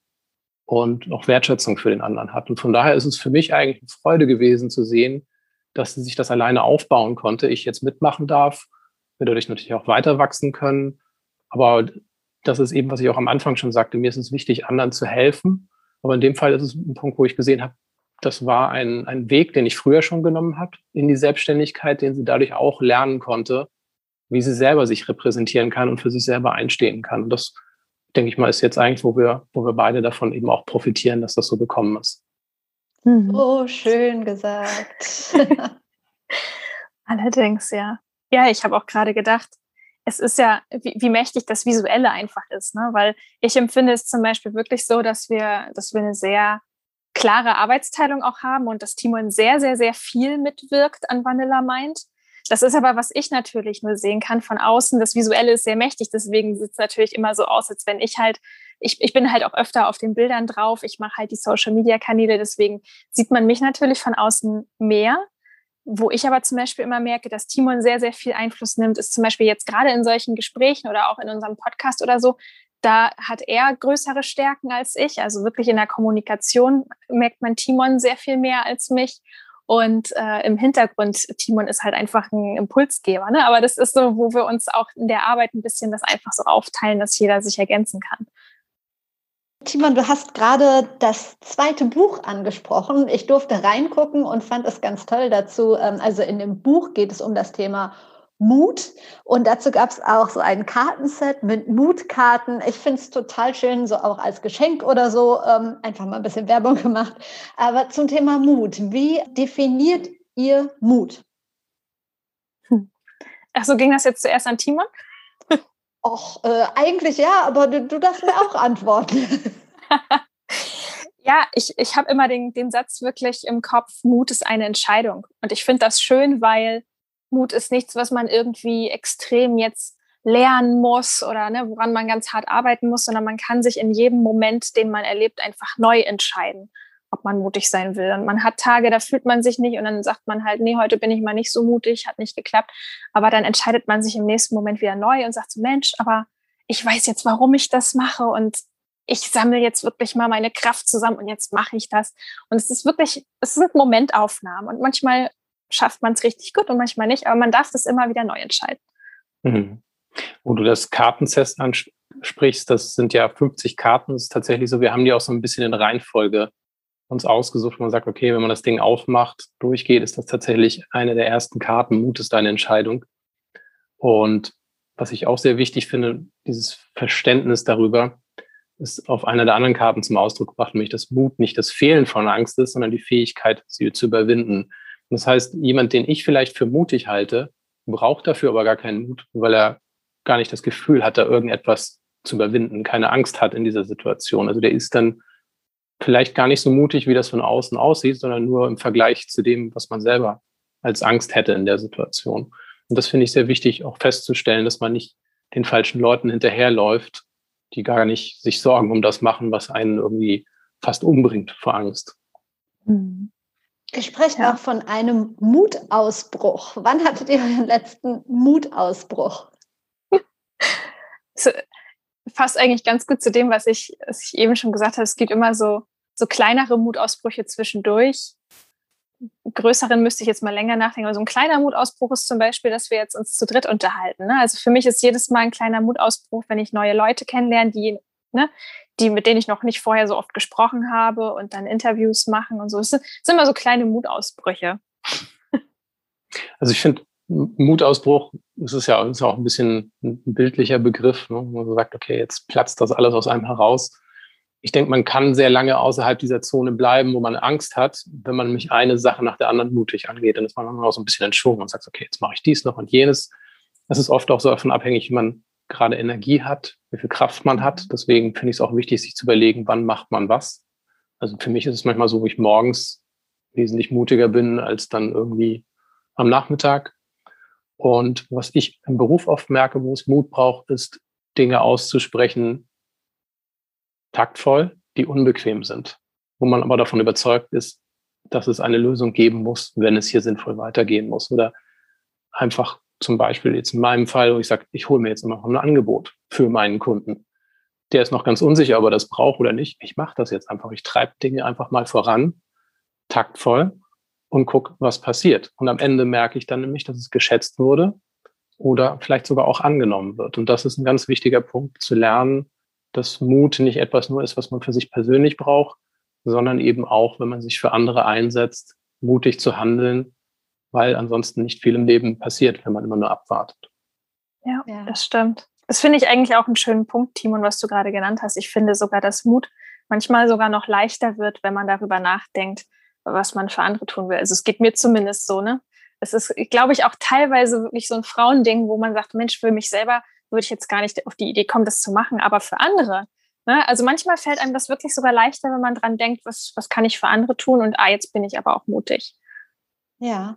und auch Wertschätzung für den anderen hat. Und von daher ist es für mich eigentlich eine Freude gewesen zu sehen, dass sie sich das alleine aufbauen konnte, ich jetzt mitmachen darf, wir dadurch natürlich auch weiter wachsen können. Aber das ist eben, was ich auch am Anfang schon sagte, mir ist es wichtig, anderen zu helfen. Aber in dem Fall ist es ein Punkt, wo ich gesehen habe, das war ein, ein Weg, den ich früher schon genommen habe in die Selbstständigkeit, den sie dadurch auch lernen konnte, wie sie selber sich repräsentieren kann und für sich selber einstehen kann. Und das denke ich mal, ist jetzt eigentlich, wo wir, wo wir beide davon eben auch profitieren, dass das so gekommen ist. Mhm. Oh, schön gesagt. *laughs* Allerdings, ja. Ja, ich habe auch gerade gedacht, es ist ja, wie, wie, mächtig das Visuelle einfach ist, ne? Weil ich empfinde es zum Beispiel wirklich so, dass wir, dass wir eine sehr klare Arbeitsteilung auch haben und dass Timon sehr, sehr, sehr viel mitwirkt an Vanilla Mind. Das ist aber, was ich natürlich nur sehen kann von außen. Das Visuelle ist sehr mächtig, deswegen sieht es natürlich immer so aus, als wenn ich halt, ich, ich bin halt auch öfter auf den Bildern drauf, ich mache halt die Social-Media-Kanäle, deswegen sieht man mich natürlich von außen mehr. Wo ich aber zum Beispiel immer merke, dass Timon sehr, sehr viel Einfluss nimmt, ist zum Beispiel jetzt gerade in solchen Gesprächen oder auch in unserem Podcast oder so, da hat er größere Stärken als ich. Also wirklich in der Kommunikation merkt man Timon sehr viel mehr als mich. Und äh, im Hintergrund, Timon ist halt einfach ein Impulsgeber. Ne? Aber das ist so, wo wir uns auch in der Arbeit ein bisschen das einfach so aufteilen, dass jeder sich ergänzen kann. Timon, du hast gerade das zweite Buch angesprochen. Ich durfte reingucken und fand es ganz toll dazu. Ähm, also in dem Buch geht es um das Thema Mut. Und dazu gab es auch so ein Kartenset mit Mutkarten. Ich finde es total schön, so auch als Geschenk oder so. Ähm, einfach mal ein bisschen Werbung *laughs* gemacht. Aber zum Thema Mut. Wie definiert ihr Mut? Hm. Ach so, ging das jetzt zuerst an Timon? Och, äh, eigentlich ja, aber du, du darfst mir auch antworten. *laughs* ja, ich, ich habe immer den, den Satz wirklich im Kopf, Mut ist eine Entscheidung. Und ich finde das schön, weil Mut ist nichts, was man irgendwie extrem jetzt lernen muss oder ne, woran man ganz hart arbeiten muss, sondern man kann sich in jedem Moment, den man erlebt, einfach neu entscheiden, ob man mutig sein will. Und man hat Tage, da fühlt man sich nicht und dann sagt man halt, nee, heute bin ich mal nicht so mutig, hat nicht geklappt. Aber dann entscheidet man sich im nächsten Moment wieder neu und sagt so, Mensch, aber ich weiß jetzt, warum ich das mache und ich sammle jetzt wirklich mal meine Kraft zusammen und jetzt mache ich das. Und es ist wirklich, es sind Momentaufnahmen und manchmal schafft man es richtig gut und manchmal nicht, aber man darf das immer wieder neu entscheiden. Mhm. Wo du das Kartenset ansprichst, das sind ja 50 Karten, das ist tatsächlich so, wir haben die auch so ein bisschen in Reihenfolge uns ausgesucht, man sagt, okay, wenn man das Ding aufmacht, durchgeht, ist das tatsächlich eine der ersten Karten, Mut ist deine Entscheidung. Und was ich auch sehr wichtig finde, dieses Verständnis darüber, ist auf einer der anderen Karten zum Ausdruck gebracht, nämlich dass Mut nicht das Fehlen von Angst ist, sondern die Fähigkeit, sie zu überwinden. Das heißt, jemand, den ich vielleicht für mutig halte, braucht dafür aber gar keinen Mut, weil er gar nicht das Gefühl hat, da irgendetwas zu überwinden, keine Angst hat in dieser Situation. Also der ist dann vielleicht gar nicht so mutig, wie das von außen aussieht, sondern nur im Vergleich zu dem, was man selber als Angst hätte in der Situation. Und das finde ich sehr wichtig, auch festzustellen, dass man nicht den falschen Leuten hinterherläuft, die gar nicht sich Sorgen um das machen, was einen irgendwie fast umbringt vor Angst. Mhm. Ich spreche ja. auch von einem Mutausbruch. Wann hattet ihr euren letzten Mutausbruch? so, fasst eigentlich ganz gut zu dem, was ich, was ich eben schon gesagt habe. Es gibt immer so, so kleinere Mutausbrüche zwischendurch. Größeren müsste ich jetzt mal länger nachdenken. Aber so ein kleiner Mutausbruch ist zum Beispiel, dass wir jetzt uns zu dritt unterhalten. Ne? Also für mich ist jedes Mal ein kleiner Mutausbruch, wenn ich neue Leute kennenlerne, die, ne, die, mit denen ich noch nicht vorher so oft gesprochen habe und dann Interviews machen und so. Es sind, immer so kleine Mutausbrüche. Also ich finde, Mutausbruch, das ist ja ist auch ein bisschen ein bildlicher Begriff, ne? man sagt, okay, jetzt platzt das alles aus einem heraus. Ich denke, man kann sehr lange außerhalb dieser Zone bleiben, wo man Angst hat, wenn man nämlich eine Sache nach der anderen mutig angeht. Dann ist man auch so ein bisschen entschwungen und sagt, okay, jetzt mache ich dies noch und jenes. Das ist oft auch so davon abhängig, wie man gerade Energie hat, wie viel Kraft man hat. Deswegen finde ich es auch wichtig, sich zu überlegen, wann macht man was. Also für mich ist es manchmal so, wo ich morgens wesentlich mutiger bin als dann irgendwie am Nachmittag. Und was ich im Beruf oft merke, wo es Mut braucht, ist, Dinge auszusprechen, taktvoll, die unbequem sind, wo man aber davon überzeugt ist, dass es eine Lösung geben muss, wenn es hier sinnvoll weitergehen muss. Oder einfach zum Beispiel jetzt in meinem Fall, wo ich sage, ich hole mir jetzt immer noch ein Angebot für meinen Kunden. Der ist noch ganz unsicher, ob er das braucht oder nicht. Ich mache das jetzt einfach. Ich treibe Dinge einfach mal voran, taktvoll und gucke, was passiert. Und am Ende merke ich dann nämlich, dass es geschätzt wurde oder vielleicht sogar auch angenommen wird. Und das ist ein ganz wichtiger Punkt, zu lernen, dass Mut nicht etwas nur ist, was man für sich persönlich braucht, sondern eben auch, wenn man sich für andere einsetzt, mutig zu handeln weil ansonsten nicht viel im Leben passiert, wenn man immer nur abwartet. Ja, ja. das stimmt. Das finde ich eigentlich auch einen schönen Punkt, Timon, was du gerade genannt hast. Ich finde sogar, dass Mut manchmal sogar noch leichter wird, wenn man darüber nachdenkt, was man für andere tun will. Also es geht mir zumindest so, ne? Es ist, glaube ich, auch teilweise wirklich so ein Frauending, wo man sagt, Mensch, für mich selber würde ich jetzt gar nicht auf die Idee kommen, das zu machen, aber für andere. Ne? Also manchmal fällt einem das wirklich sogar leichter, wenn man dran denkt, was, was kann ich für andere tun und ah, jetzt bin ich aber auch mutig. Ja,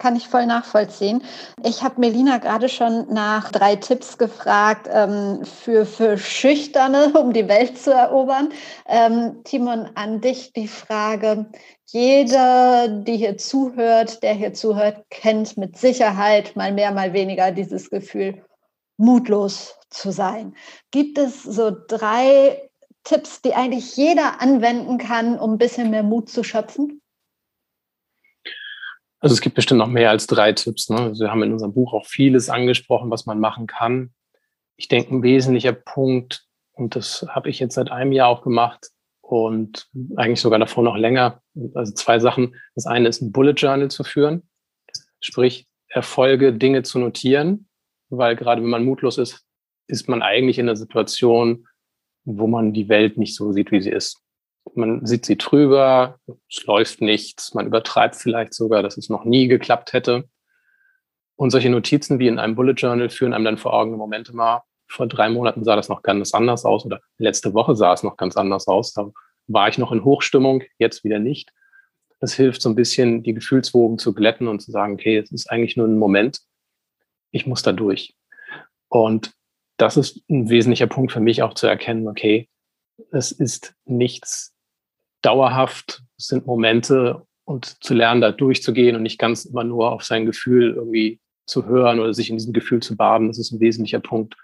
kann ich voll nachvollziehen. Ich habe Melina gerade schon nach drei Tipps gefragt ähm, für, für Schüchterne, *laughs* um die Welt zu erobern. Ähm, Timon, an dich die Frage. Jeder, die hier zuhört, der hier zuhört, kennt mit Sicherheit mal mehr, mal weniger dieses Gefühl, mutlos zu sein. Gibt es so drei Tipps, die eigentlich jeder anwenden kann, um ein bisschen mehr Mut zu schöpfen? Also es gibt bestimmt noch mehr als drei Tipps. Ne? Wir haben in unserem Buch auch vieles angesprochen, was man machen kann. Ich denke, ein wesentlicher Punkt, und das habe ich jetzt seit einem Jahr auch gemacht und eigentlich sogar davor noch länger, also zwei Sachen. Das eine ist ein Bullet Journal zu führen, sprich Erfolge, Dinge zu notieren, weil gerade wenn man mutlos ist, ist man eigentlich in einer Situation, wo man die Welt nicht so sieht, wie sie ist man sieht sie drüber, es läuft nichts, man übertreibt vielleicht sogar, dass es noch nie geklappt hätte. Und solche Notizen wie in einem Bullet Journal führen einem dann vor Augen, Momente mal, vor drei Monaten sah das noch ganz anders aus oder letzte Woche sah es noch ganz anders aus. Da war ich noch in Hochstimmung, jetzt wieder nicht. Das hilft so ein bisschen, die Gefühlswogen zu glätten und zu sagen, okay, es ist eigentlich nur ein Moment, ich muss da durch. Und das ist ein wesentlicher Punkt für mich auch zu erkennen, okay, es ist nichts dauerhaft, sind Momente und zu lernen, da durchzugehen und nicht ganz immer nur auf sein Gefühl irgendwie zu hören oder sich in diesem Gefühl zu baden, das ist ein wesentlicher Punkt,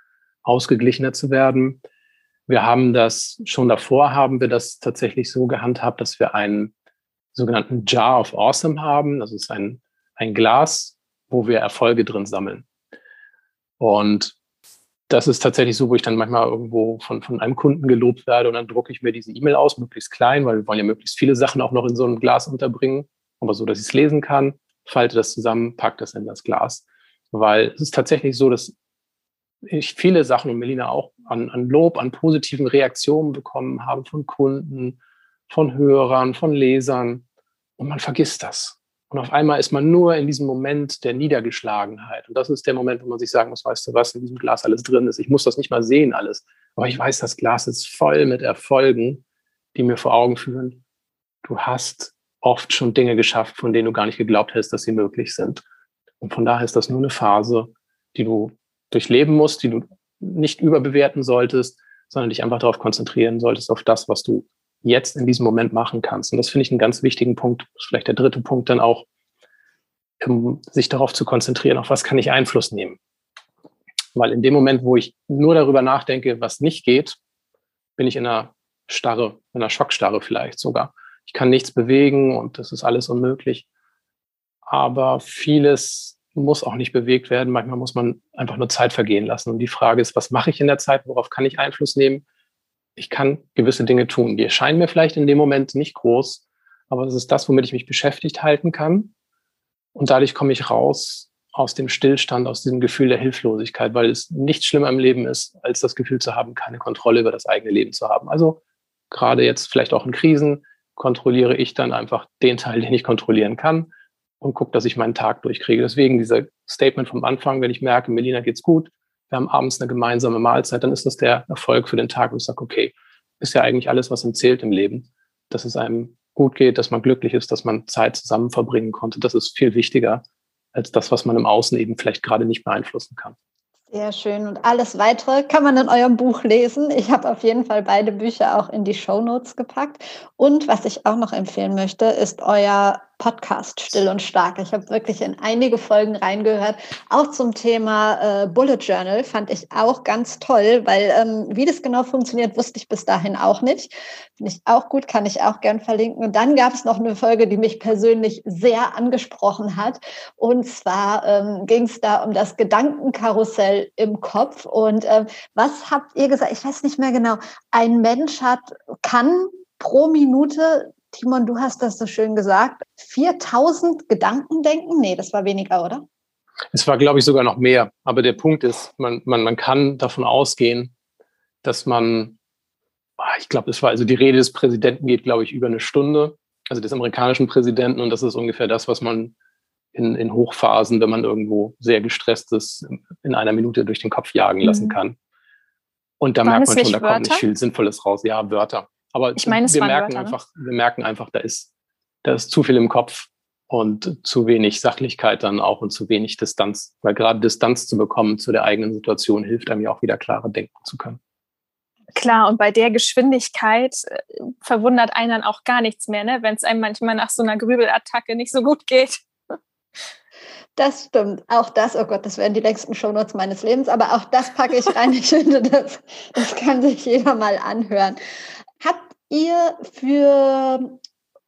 ausgeglichener zu werden. Wir haben das, schon davor haben wir das tatsächlich so gehandhabt, dass wir einen sogenannten Jar of Awesome haben. Das ist ein, ein Glas, wo wir Erfolge drin sammeln. Und das ist tatsächlich so, wo ich dann manchmal irgendwo von, von einem Kunden gelobt werde und dann drucke ich mir diese E-Mail aus, möglichst klein, weil wir wollen ja möglichst viele Sachen auch noch in so einem Glas unterbringen, aber so, dass ich es lesen kann, falte das zusammen, packe das in das Glas. Weil es ist tatsächlich so, dass ich viele Sachen und Melina auch an, an Lob, an positiven Reaktionen bekommen habe von Kunden, von Hörern, von Lesern und man vergisst das. Und auf einmal ist man nur in diesem Moment der Niedergeschlagenheit. Und das ist der Moment, wo man sich sagen muss, weißt du was, in diesem Glas alles drin ist. Ich muss das nicht mal sehen alles. Aber ich weiß, das Glas ist voll mit Erfolgen, die mir vor Augen führen. Du hast oft schon Dinge geschafft, von denen du gar nicht geglaubt hast, dass sie möglich sind. Und von daher ist das nur eine Phase, die du durchleben musst, die du nicht überbewerten solltest, sondern dich einfach darauf konzentrieren solltest, auf das, was du jetzt in diesem Moment machen kannst. Und das finde ich einen ganz wichtigen Punkt, vielleicht der dritte Punkt dann auch, um sich darauf zu konzentrieren, auf was kann ich Einfluss nehmen. Weil in dem Moment, wo ich nur darüber nachdenke, was nicht geht, bin ich in einer Starre, in einer Schockstarre vielleicht sogar. Ich kann nichts bewegen und das ist alles unmöglich. Aber vieles muss auch nicht bewegt werden. Manchmal muss man einfach nur Zeit vergehen lassen. Und die Frage ist, was mache ich in der Zeit? Worauf kann ich Einfluss nehmen? Ich kann gewisse Dinge tun. Die erscheinen mir vielleicht in dem Moment nicht groß, aber das ist das, womit ich mich beschäftigt halten kann. Und dadurch komme ich raus aus dem Stillstand, aus diesem Gefühl der Hilflosigkeit, weil es nichts schlimmer im Leben ist, als das Gefühl zu haben, keine Kontrolle über das eigene Leben zu haben. Also gerade jetzt vielleicht auch in Krisen kontrolliere ich dann einfach den Teil, den ich kontrollieren kann und gucke, dass ich meinen Tag durchkriege. Deswegen dieser Statement vom Anfang, wenn ich merke, Melina geht's gut, wir haben abends eine gemeinsame Mahlzeit, dann ist das der Erfolg für den Tag und ich sage, okay, ist ja eigentlich alles, was ihm zählt im Leben, dass es einem gut geht, dass man glücklich ist, dass man Zeit zusammen verbringen konnte. Das ist viel wichtiger als das, was man im Außen eben vielleicht gerade nicht beeinflussen kann. Sehr schön. Und alles weitere kann man in eurem Buch lesen. Ich habe auf jeden Fall beide Bücher auch in die Show Notes gepackt. Und was ich auch noch empfehlen möchte, ist euer Podcast Still und Stark. Ich habe wirklich in einige Folgen reingehört, auch zum Thema äh, Bullet Journal fand ich auch ganz toll, weil ähm, wie das genau funktioniert, wusste ich bis dahin auch nicht. Finde ich auch gut, kann ich auch gern verlinken. Und dann gab es noch eine Folge, die mich persönlich sehr angesprochen hat. Und zwar ähm, ging es da um das Gedankenkarussell im Kopf. Und ähm, was habt ihr gesagt? Ich weiß nicht mehr genau. Ein Mensch hat, kann pro Minute Timon, du hast das so schön gesagt. 4000 Gedanken denken? Nee, das war weniger, oder? Es war, glaube ich, sogar noch mehr. Aber der Punkt ist, man, man, man kann davon ausgehen, dass man, ah, ich glaube, es war also die Rede des Präsidenten geht, glaube ich, über eine Stunde, also des amerikanischen Präsidenten. Und das ist ungefähr das, was man in, in Hochphasen, wenn man irgendwo sehr gestresst ist, in einer Minute durch den Kopf jagen lassen mhm. kann. Und da Waren merkt man schon, da Wörter? kommt nicht viel Sinnvolles raus. Ja, Wörter. Aber ich meine, wir merken Wörter, ne? einfach, wir merken einfach, da ist, da ist zu viel im Kopf und zu wenig Sachlichkeit dann auch und zu wenig Distanz. Weil gerade Distanz zu bekommen zu der eigenen Situation hilft einem ja auch wieder klarer denken zu können. Klar, und bei der Geschwindigkeit äh, verwundert einen dann auch gar nichts mehr, ne? wenn es einem manchmal nach so einer Grübelattacke nicht so gut geht. Das stimmt. Auch das, oh Gott, das wären die längsten Shownotes meines Lebens, aber auch das packe ich rein. Ich finde, das, das kann sich jeder mal anhören. Habt ihr für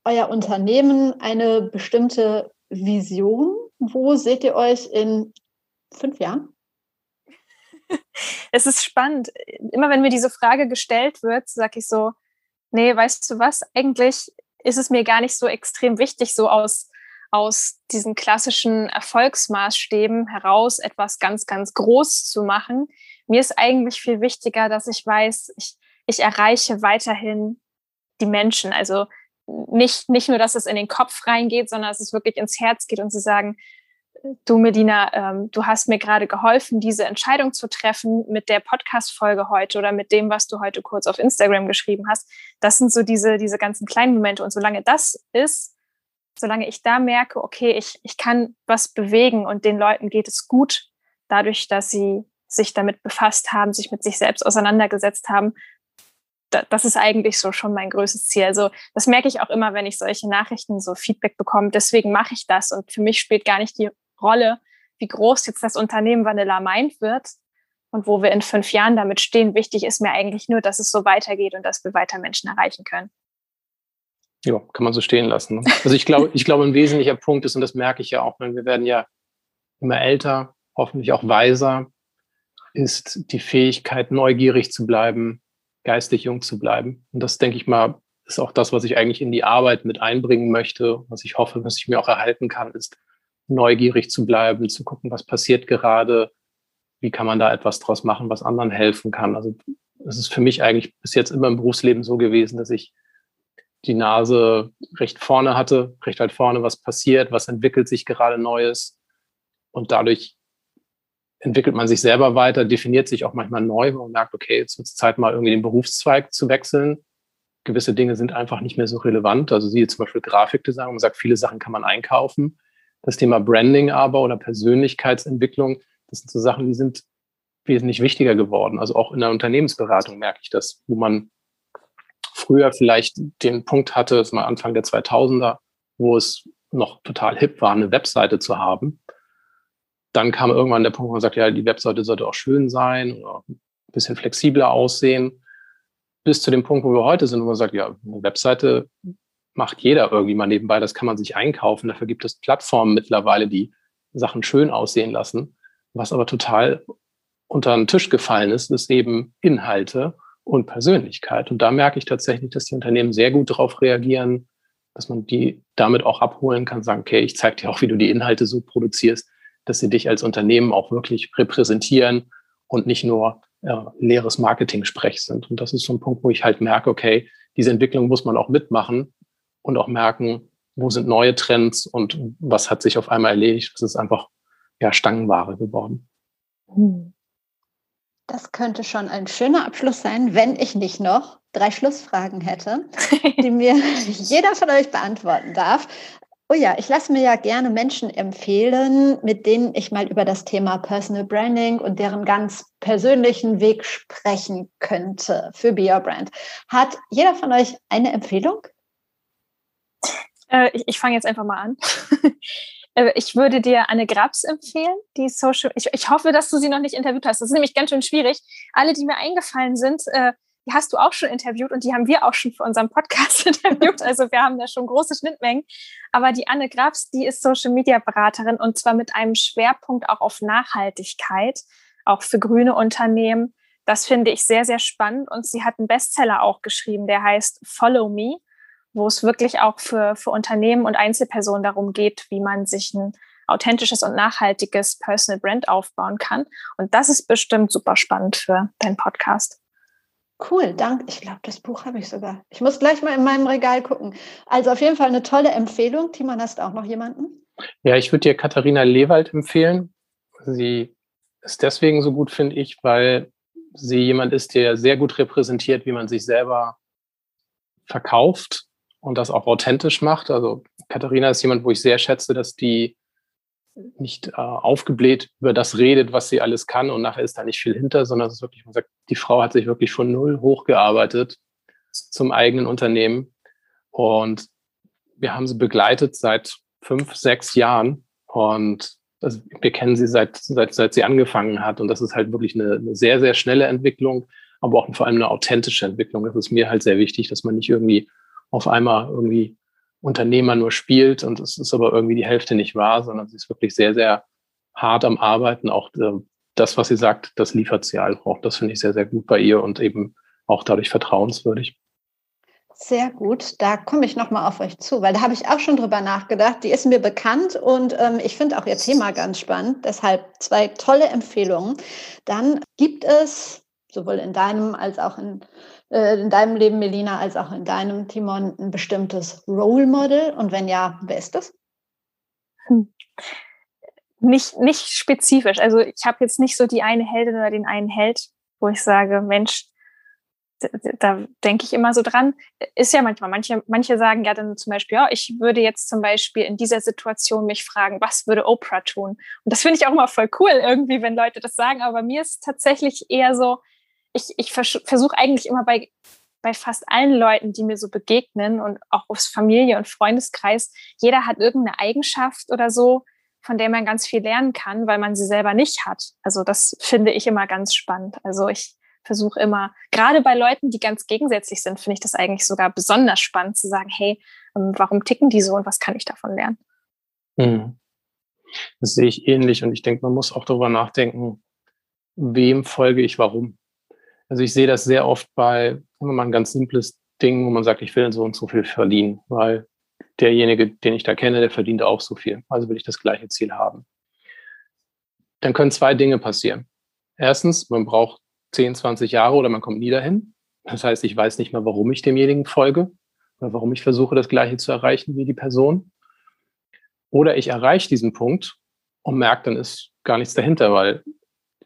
euer Unternehmen eine bestimmte Vision? Wo seht ihr euch in fünf Jahren? Es ist spannend. Immer wenn mir diese Frage gestellt wird, sage ich so, nee, weißt du was, eigentlich ist es mir gar nicht so extrem wichtig, so aus, aus diesen klassischen Erfolgsmaßstäben heraus etwas ganz, ganz groß zu machen. Mir ist eigentlich viel wichtiger, dass ich weiß, ich, ich erreiche weiterhin die Menschen. Also nicht, nicht nur, dass es in den Kopf reingeht, sondern dass es wirklich ins Herz geht und sie sagen, du Medina, ähm, du hast mir gerade geholfen, diese Entscheidung zu treffen mit der Podcast-Folge heute oder mit dem, was du heute kurz auf Instagram geschrieben hast. Das sind so diese, diese ganzen kleinen Momente. Und solange das ist, solange ich da merke, okay, ich, ich kann was bewegen und den Leuten geht es gut, dadurch, dass sie sich damit befasst haben, sich mit sich selbst auseinandergesetzt haben, das ist eigentlich so schon mein größtes Ziel. Also das merke ich auch immer, wenn ich solche Nachrichten, so Feedback bekomme. Deswegen mache ich das. Und für mich spielt gar nicht die Rolle, wie groß jetzt das Unternehmen Vanilla Mind wird und wo wir in fünf Jahren damit stehen. Wichtig ist mir eigentlich nur, dass es so weitergeht und dass wir weiter Menschen erreichen können. Ja, kann man so stehen lassen. Ne? Also ich glaube, ich glaube, ein wesentlicher Punkt ist, und das merke ich ja auch, wenn wir werden ja immer älter, hoffentlich auch weiser, ist die Fähigkeit, neugierig zu bleiben, geistig jung zu bleiben. Und das, denke ich mal, ist auch das, was ich eigentlich in die Arbeit mit einbringen möchte, was ich hoffe, was ich mir auch erhalten kann, ist neugierig zu bleiben, zu gucken, was passiert gerade, wie kann man da etwas draus machen, was anderen helfen kann. Also es ist für mich eigentlich bis jetzt immer im Berufsleben so gewesen, dass ich die Nase recht vorne hatte, recht weit vorne, was passiert, was entwickelt sich gerade Neues. Und dadurch entwickelt man sich selber weiter, definiert sich auch manchmal neu, wo man merkt, okay, jetzt wird es Zeit, mal irgendwie den Berufszweig zu wechseln. Gewisse Dinge sind einfach nicht mehr so relevant. Also siehe zum Beispiel Grafikdesign, man sagt, viele Sachen kann man einkaufen. Das Thema Branding aber oder Persönlichkeitsentwicklung, das sind so Sachen, die sind wesentlich wichtiger geworden. Also auch in der Unternehmensberatung merke ich das, wo man früher vielleicht den Punkt hatte, das mal Anfang der 2000er, wo es noch total hip war, eine Webseite zu haben. Dann kam irgendwann der Punkt, wo man sagt, ja, die Webseite sollte auch schön sein oder ein bisschen flexibler aussehen. Bis zu dem Punkt, wo wir heute sind, wo man sagt, ja, eine Webseite macht jeder irgendwie mal nebenbei, das kann man sich einkaufen. Dafür gibt es Plattformen mittlerweile, die Sachen schön aussehen lassen. Was aber total unter den Tisch gefallen ist, ist eben Inhalte und Persönlichkeit. Und da merke ich tatsächlich, dass die Unternehmen sehr gut darauf reagieren, dass man die damit auch abholen kann, sagen, okay, ich zeige dir auch, wie du die Inhalte so produzierst, dass sie dich als Unternehmen auch wirklich repräsentieren und nicht nur ja, leeres Marketing-Sprech sind. Und das ist so ein Punkt, wo ich halt merke, okay, diese Entwicklung muss man auch mitmachen und auch merken, wo sind neue Trends und was hat sich auf einmal erledigt. Das ist einfach ja Stangenware geworden. Hm. Das könnte schon ein schöner Abschluss sein, wenn ich nicht noch drei Schlussfragen hätte, *laughs* die mir *laughs* jeder von euch beantworten darf. Oh ja, ich lasse mir ja gerne Menschen empfehlen, mit denen ich mal über das Thema Personal Branding und deren ganz persönlichen Weg sprechen könnte für Be Your Brand. Hat jeder von euch eine Empfehlung? Äh, ich, ich fange jetzt einfach mal an. *laughs* Äh, ich würde dir Anne Grabs empfehlen, die Social. Ich, ich, hoffe, dass du sie noch nicht interviewt hast. Das ist nämlich ganz schön schwierig. Alle, die mir eingefallen sind, äh, die hast du auch schon interviewt und die haben wir auch schon für unseren Podcast *laughs* interviewt. Also wir haben da schon große Schnittmengen. Aber die Anne Grabs, die ist Social Media Beraterin und zwar mit einem Schwerpunkt auch auf Nachhaltigkeit, auch für grüne Unternehmen. Das finde ich sehr, sehr spannend. Und sie hat einen Bestseller auch geschrieben, der heißt Follow Me wo es wirklich auch für, für Unternehmen und Einzelpersonen darum geht, wie man sich ein authentisches und nachhaltiges Personal Brand aufbauen kann. Und das ist bestimmt super spannend für deinen Podcast. Cool, danke. Ich glaube, das Buch habe ich sogar. Ich muss gleich mal in meinem Regal gucken. Also auf jeden Fall eine tolle Empfehlung. Timon, hast du auch noch jemanden? Ja, ich würde dir Katharina Lewald empfehlen. Sie ist deswegen so gut, finde ich, weil sie jemand ist, der sehr gut repräsentiert, wie man sich selber verkauft und das auch authentisch macht. Also Katharina ist jemand, wo ich sehr schätze, dass die nicht äh, aufgebläht über das redet, was sie alles kann und nachher ist da nicht viel hinter, sondern es ist wirklich, man sagt, die Frau hat sich wirklich von null hochgearbeitet zum eigenen Unternehmen und wir haben sie begleitet seit fünf, sechs Jahren und also wir kennen sie seit, seit, seit sie angefangen hat und das ist halt wirklich eine, eine sehr, sehr schnelle Entwicklung, aber auch vor allem eine authentische Entwicklung. Das ist mir halt sehr wichtig, dass man nicht irgendwie auf einmal irgendwie Unternehmer nur spielt und es ist aber irgendwie die Hälfte nicht wahr, sondern sie ist wirklich sehr, sehr hart am Arbeiten. Auch äh, das, was sie sagt, das liefert sie halt auch. Das finde ich sehr, sehr gut bei ihr und eben auch dadurch vertrauenswürdig. Sehr gut, da komme ich nochmal auf euch zu, weil da habe ich auch schon drüber nachgedacht. Die ist mir bekannt und ähm, ich finde auch ihr Thema ganz spannend. Deshalb zwei tolle Empfehlungen. Dann gibt es sowohl in deinem als auch in äh, in deinem Leben, Melina, als auch in deinem, Timon, ein bestimmtes Role Model? Und wenn ja, wer ist das? Hm. Nicht, nicht spezifisch. Also ich habe jetzt nicht so die eine Heldin oder den einen Held, wo ich sage, Mensch, da, denke ich immer so dran. Ist ja manchmal, manche, manche sagen ja dann zum Beispiel, ja, ich würde jetzt zum Beispiel in dieser Situation mich fragen, was würde Oprah tun? Und das finde ich auch immer voll cool irgendwie, wenn Leute das sagen. Aber mir ist tatsächlich eher so, ich, ich vers versuche eigentlich immer bei, bei fast allen Leuten, die mir so begegnen und auch aus Familie und Freundeskreis, jeder hat irgendeine Eigenschaft oder so, von der man ganz viel lernen kann, weil man sie selber nicht hat. Also das finde ich immer ganz spannend. Also ich versuche immer, gerade bei Leuten, die ganz gegensätzlich sind, finde ich das eigentlich sogar besonders spannend zu sagen, hey, ähm, warum ticken die so und was kann ich davon lernen? Hm. Das sehe ich ähnlich und ich denke, man muss auch darüber nachdenken, wem folge ich warum. Also ich sehe das sehr oft bei, immer mal ein ganz simples Ding, wo man sagt, ich will so und so viel verdienen, weil derjenige, den ich da kenne, der verdient auch so viel. Also will ich das gleiche Ziel haben. Dann können zwei Dinge passieren. Erstens, man braucht 10, 20 Jahre oder man kommt nie dahin. Das heißt, ich weiß nicht mehr, warum ich demjenigen folge oder warum ich versuche, das Gleiche zu erreichen wie die Person. Oder ich erreiche diesen Punkt und merke, dann ist gar nichts dahinter, weil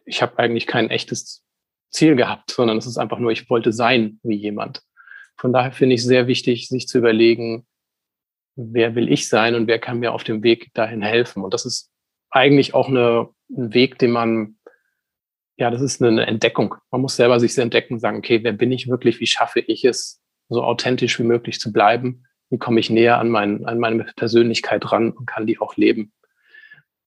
ich habe eigentlich kein echtes Ziel gehabt, sondern es ist einfach nur, ich wollte sein wie jemand. Von daher finde ich sehr wichtig, sich zu überlegen, wer will ich sein und wer kann mir auf dem Weg dahin helfen. Und das ist eigentlich auch eine, ein Weg, den man, ja, das ist eine Entdeckung. Man muss selber sich entdecken und sagen, okay, wer bin ich wirklich? Wie schaffe ich es, so authentisch wie möglich zu bleiben? Wie komme ich näher an, mein, an meine Persönlichkeit ran und kann die auch leben?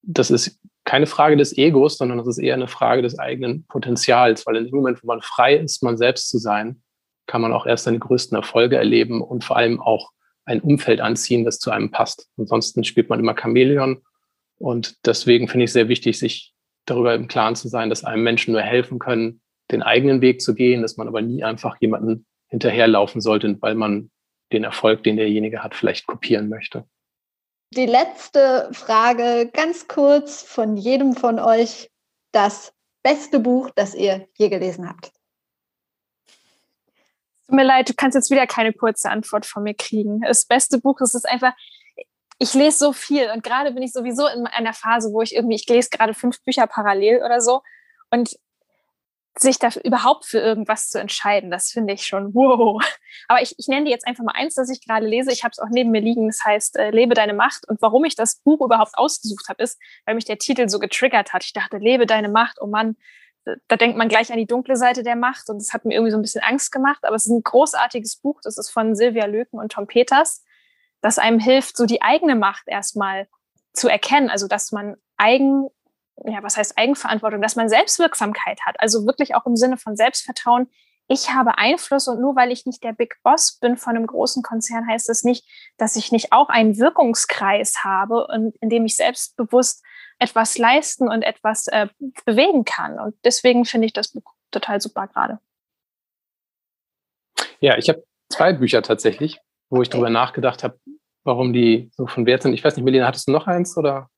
Das ist keine Frage des Egos, sondern das ist eher eine Frage des eigenen Potenzials, weil in dem Moment, wo man frei ist, man selbst zu sein, kann man auch erst seine größten Erfolge erleben und vor allem auch ein Umfeld anziehen, das zu einem passt. Ansonsten spielt man immer Chamäleon. Und deswegen finde ich sehr wichtig, sich darüber im Klaren zu sein, dass einem Menschen nur helfen können, den eigenen Weg zu gehen, dass man aber nie einfach jemanden hinterherlaufen sollte, weil man den Erfolg, den derjenige hat, vielleicht kopieren möchte. Die letzte Frage, ganz kurz von jedem von euch. Das beste Buch, das ihr je gelesen habt. Tut mir leid, du kannst jetzt wieder keine kurze Antwort von mir kriegen. Das beste Buch ist es einfach, ich lese so viel und gerade bin ich sowieso in einer Phase, wo ich irgendwie, ich lese gerade fünf Bücher parallel oder so und sich da überhaupt für irgendwas zu entscheiden, das finde ich schon wow. Aber ich, ich nenne dir jetzt einfach mal eins, das ich gerade lese. Ich habe es auch neben mir liegen. Das heißt, äh, Lebe deine Macht. Und warum ich das Buch überhaupt ausgesucht habe, ist, weil mich der Titel so getriggert hat. Ich dachte, Lebe deine Macht. Oh Mann, da denkt man gleich an die dunkle Seite der Macht und das hat mir irgendwie so ein bisschen Angst gemacht. Aber es ist ein großartiges Buch, das ist von Silvia Löken und Tom Peters, das einem hilft, so die eigene Macht erstmal zu erkennen. Also, dass man eigen, ja, was heißt Eigenverantwortung, dass man Selbstwirksamkeit hat. Also wirklich auch im Sinne von Selbstvertrauen. Ich habe Einfluss und nur weil ich nicht der Big Boss bin von einem großen Konzern, heißt das nicht, dass ich nicht auch einen Wirkungskreis habe und in dem ich selbstbewusst etwas leisten und etwas äh, bewegen kann. Und deswegen finde ich das Buch total super gerade. Ja, ich habe zwei Bücher tatsächlich, wo ich okay. darüber nachgedacht habe, warum die so von Wert sind. Ich weiß nicht, Melina, hattest du noch eins oder?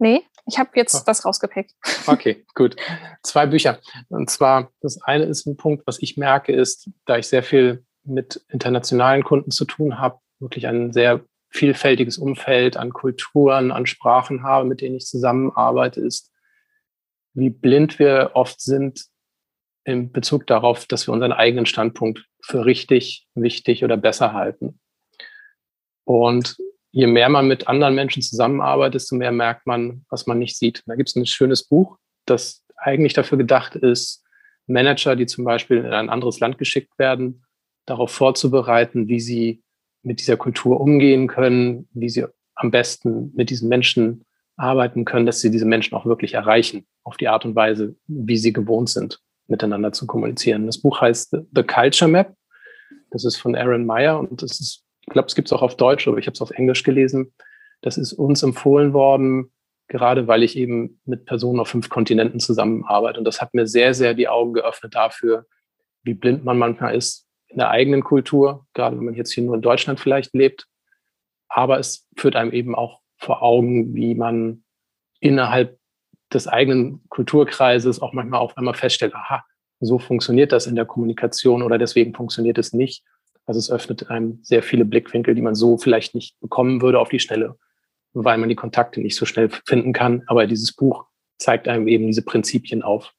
Nee, ich habe jetzt oh. das rausgepickt. *laughs* Okay, gut. Zwei Bücher. Und zwar, das eine ist ein Punkt, was ich merke, ist, da ich sehr viel mit internationalen Kunden zu tun habe, wirklich ein sehr vielfältiges Umfeld an Kulturen, an Sprachen habe, mit denen ich zusammenarbeite, ist, wie blind wir oft sind in Bezug darauf, dass wir unseren eigenen Standpunkt für richtig, wichtig oder besser halten. Und je mehr man mit anderen Menschen zusammenarbeitet, desto mehr merkt man, was man nicht sieht. Da gibt es ein schönes Buch, das eigentlich dafür gedacht ist, Manager, die zum Beispiel in ein anderes Land geschickt werden, darauf vorzubereiten, wie sie mit dieser Kultur umgehen können, wie sie am besten mit diesen Menschen arbeiten können, dass sie diese Menschen auch wirklich erreichen, auf die Art und Weise, wie sie gewohnt sind, miteinander zu kommunizieren. Das Buch heißt The Culture Map. Das ist von Aaron Meyer und das ist, glaube, es gibt es auch auf Deutsch, aber ich habe es auf Englisch gelesen. Das ist uns empfohlen worden, gerade weil ich eben mit Personen auf fünf Kontinenten zusammenarbeite. Und das hat mir sehr, sehr die Augen geöffnet dafür, wie blind man manchmal ist, in der eigenen Kultur, gerade wenn man jetzt hier nur in Deutschland vielleicht lebt. Aber es führt einem eben auch vor Augen, wie man innerhalb des eigenen Kulturkreises auch manchmal auf einmal feststellt, aha, so funktioniert das in der Kommunikation oder deswegen funktioniert es nicht. Also es öffnet einem sehr viele Blickwinkel, die man so vielleicht nicht bekommen würde auf die Schnelle, weil man die Kontakte nicht so schnell finden kann. Aber dieses Buch zeigt einem eben diese Prinzipien auf.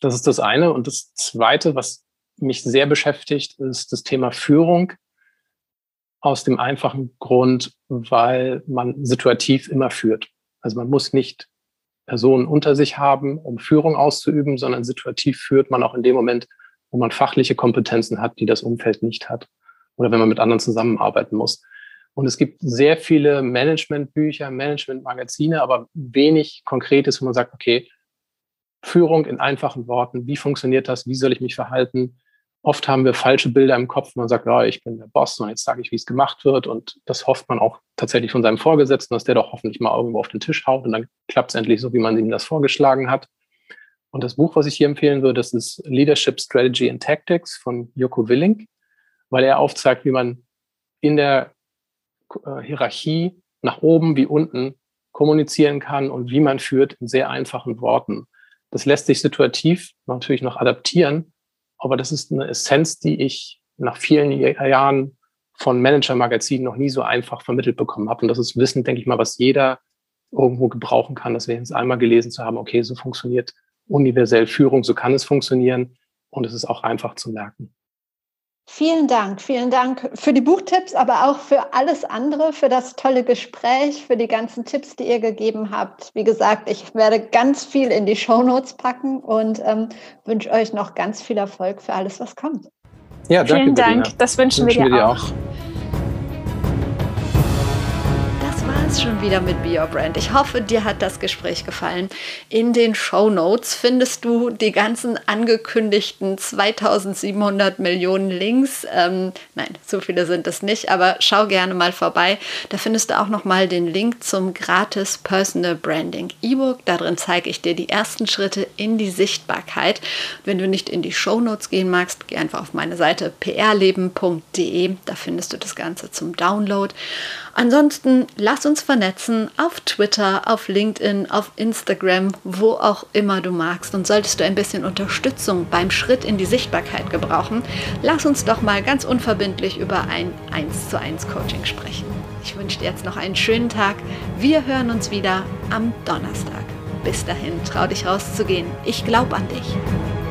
Das ist das eine. Und das zweite, was mich sehr beschäftigt, ist das Thema Führung. Aus dem einfachen Grund, weil man situativ immer führt. Also man muss nicht Personen unter sich haben, um Führung auszuüben, sondern situativ führt man auch in dem Moment, wo man fachliche Kompetenzen hat, die das Umfeld nicht hat. Oder wenn man mit anderen zusammenarbeiten muss. Und es gibt sehr viele Managementbücher, Managementmagazine, aber wenig Konkretes, wo man sagt, okay, Führung in einfachen Worten, wie funktioniert das, wie soll ich mich verhalten, Oft haben wir falsche Bilder im Kopf. Man sagt, ja, ich bin der Boss und jetzt sage ich, wie es gemacht wird. Und das hofft man auch tatsächlich von seinem Vorgesetzten, dass der doch hoffentlich mal irgendwo auf den Tisch haut und dann klappt es endlich so, wie man ihm das vorgeschlagen hat. Und das Buch, was ich hier empfehlen würde, das ist Leadership Strategy and Tactics von Joko Willink, weil er aufzeigt, wie man in der äh, Hierarchie nach oben wie unten kommunizieren kann und wie man führt in sehr einfachen Worten. Das lässt sich situativ natürlich noch adaptieren, aber das ist eine Essenz, die ich nach vielen Jahren von Manager-Magazinen noch nie so einfach vermittelt bekommen habe. Und das ist Wissen, denke ich mal, was jeder irgendwo gebrauchen kann, dass wir jetzt einmal gelesen zu haben, okay, so funktioniert universell Führung, so kann es funktionieren und es ist auch einfach zu merken. Vielen Dank, vielen Dank für die Buchtipps, aber auch für alles andere, für das tolle Gespräch, für die ganzen Tipps, die ihr gegeben habt. Wie gesagt, ich werde ganz viel in die Shownotes packen und ähm, wünsche euch noch ganz viel Erfolg für alles, was kommt. Ja, danke. Vielen Dank, Berliner. das wünschen, wünschen wir dir, auch. auch. Schon wieder mit Be Your Brand. Ich hoffe, dir hat das Gespräch gefallen. In den Show Notes findest du die ganzen angekündigten 2700 Millionen Links. Ähm, nein, so viele sind es nicht, aber schau gerne mal vorbei. Da findest du auch noch mal den Link zum gratis Personal Branding E-Book. Darin zeige ich dir die ersten Schritte in die Sichtbarkeit. Wenn du nicht in die Show Notes gehen magst, geh einfach auf meine Seite prleben.de. Da findest du das Ganze zum Download. Ansonsten lass uns vernetzen auf Twitter, auf LinkedIn, auf Instagram, wo auch immer du magst. Und solltest du ein bisschen Unterstützung beim Schritt in die Sichtbarkeit gebrauchen, lass uns doch mal ganz unverbindlich über ein 1 zu 1 Coaching sprechen. Ich wünsche dir jetzt noch einen schönen Tag. Wir hören uns wieder am Donnerstag. Bis dahin, trau dich rauszugehen. Ich glaube an dich.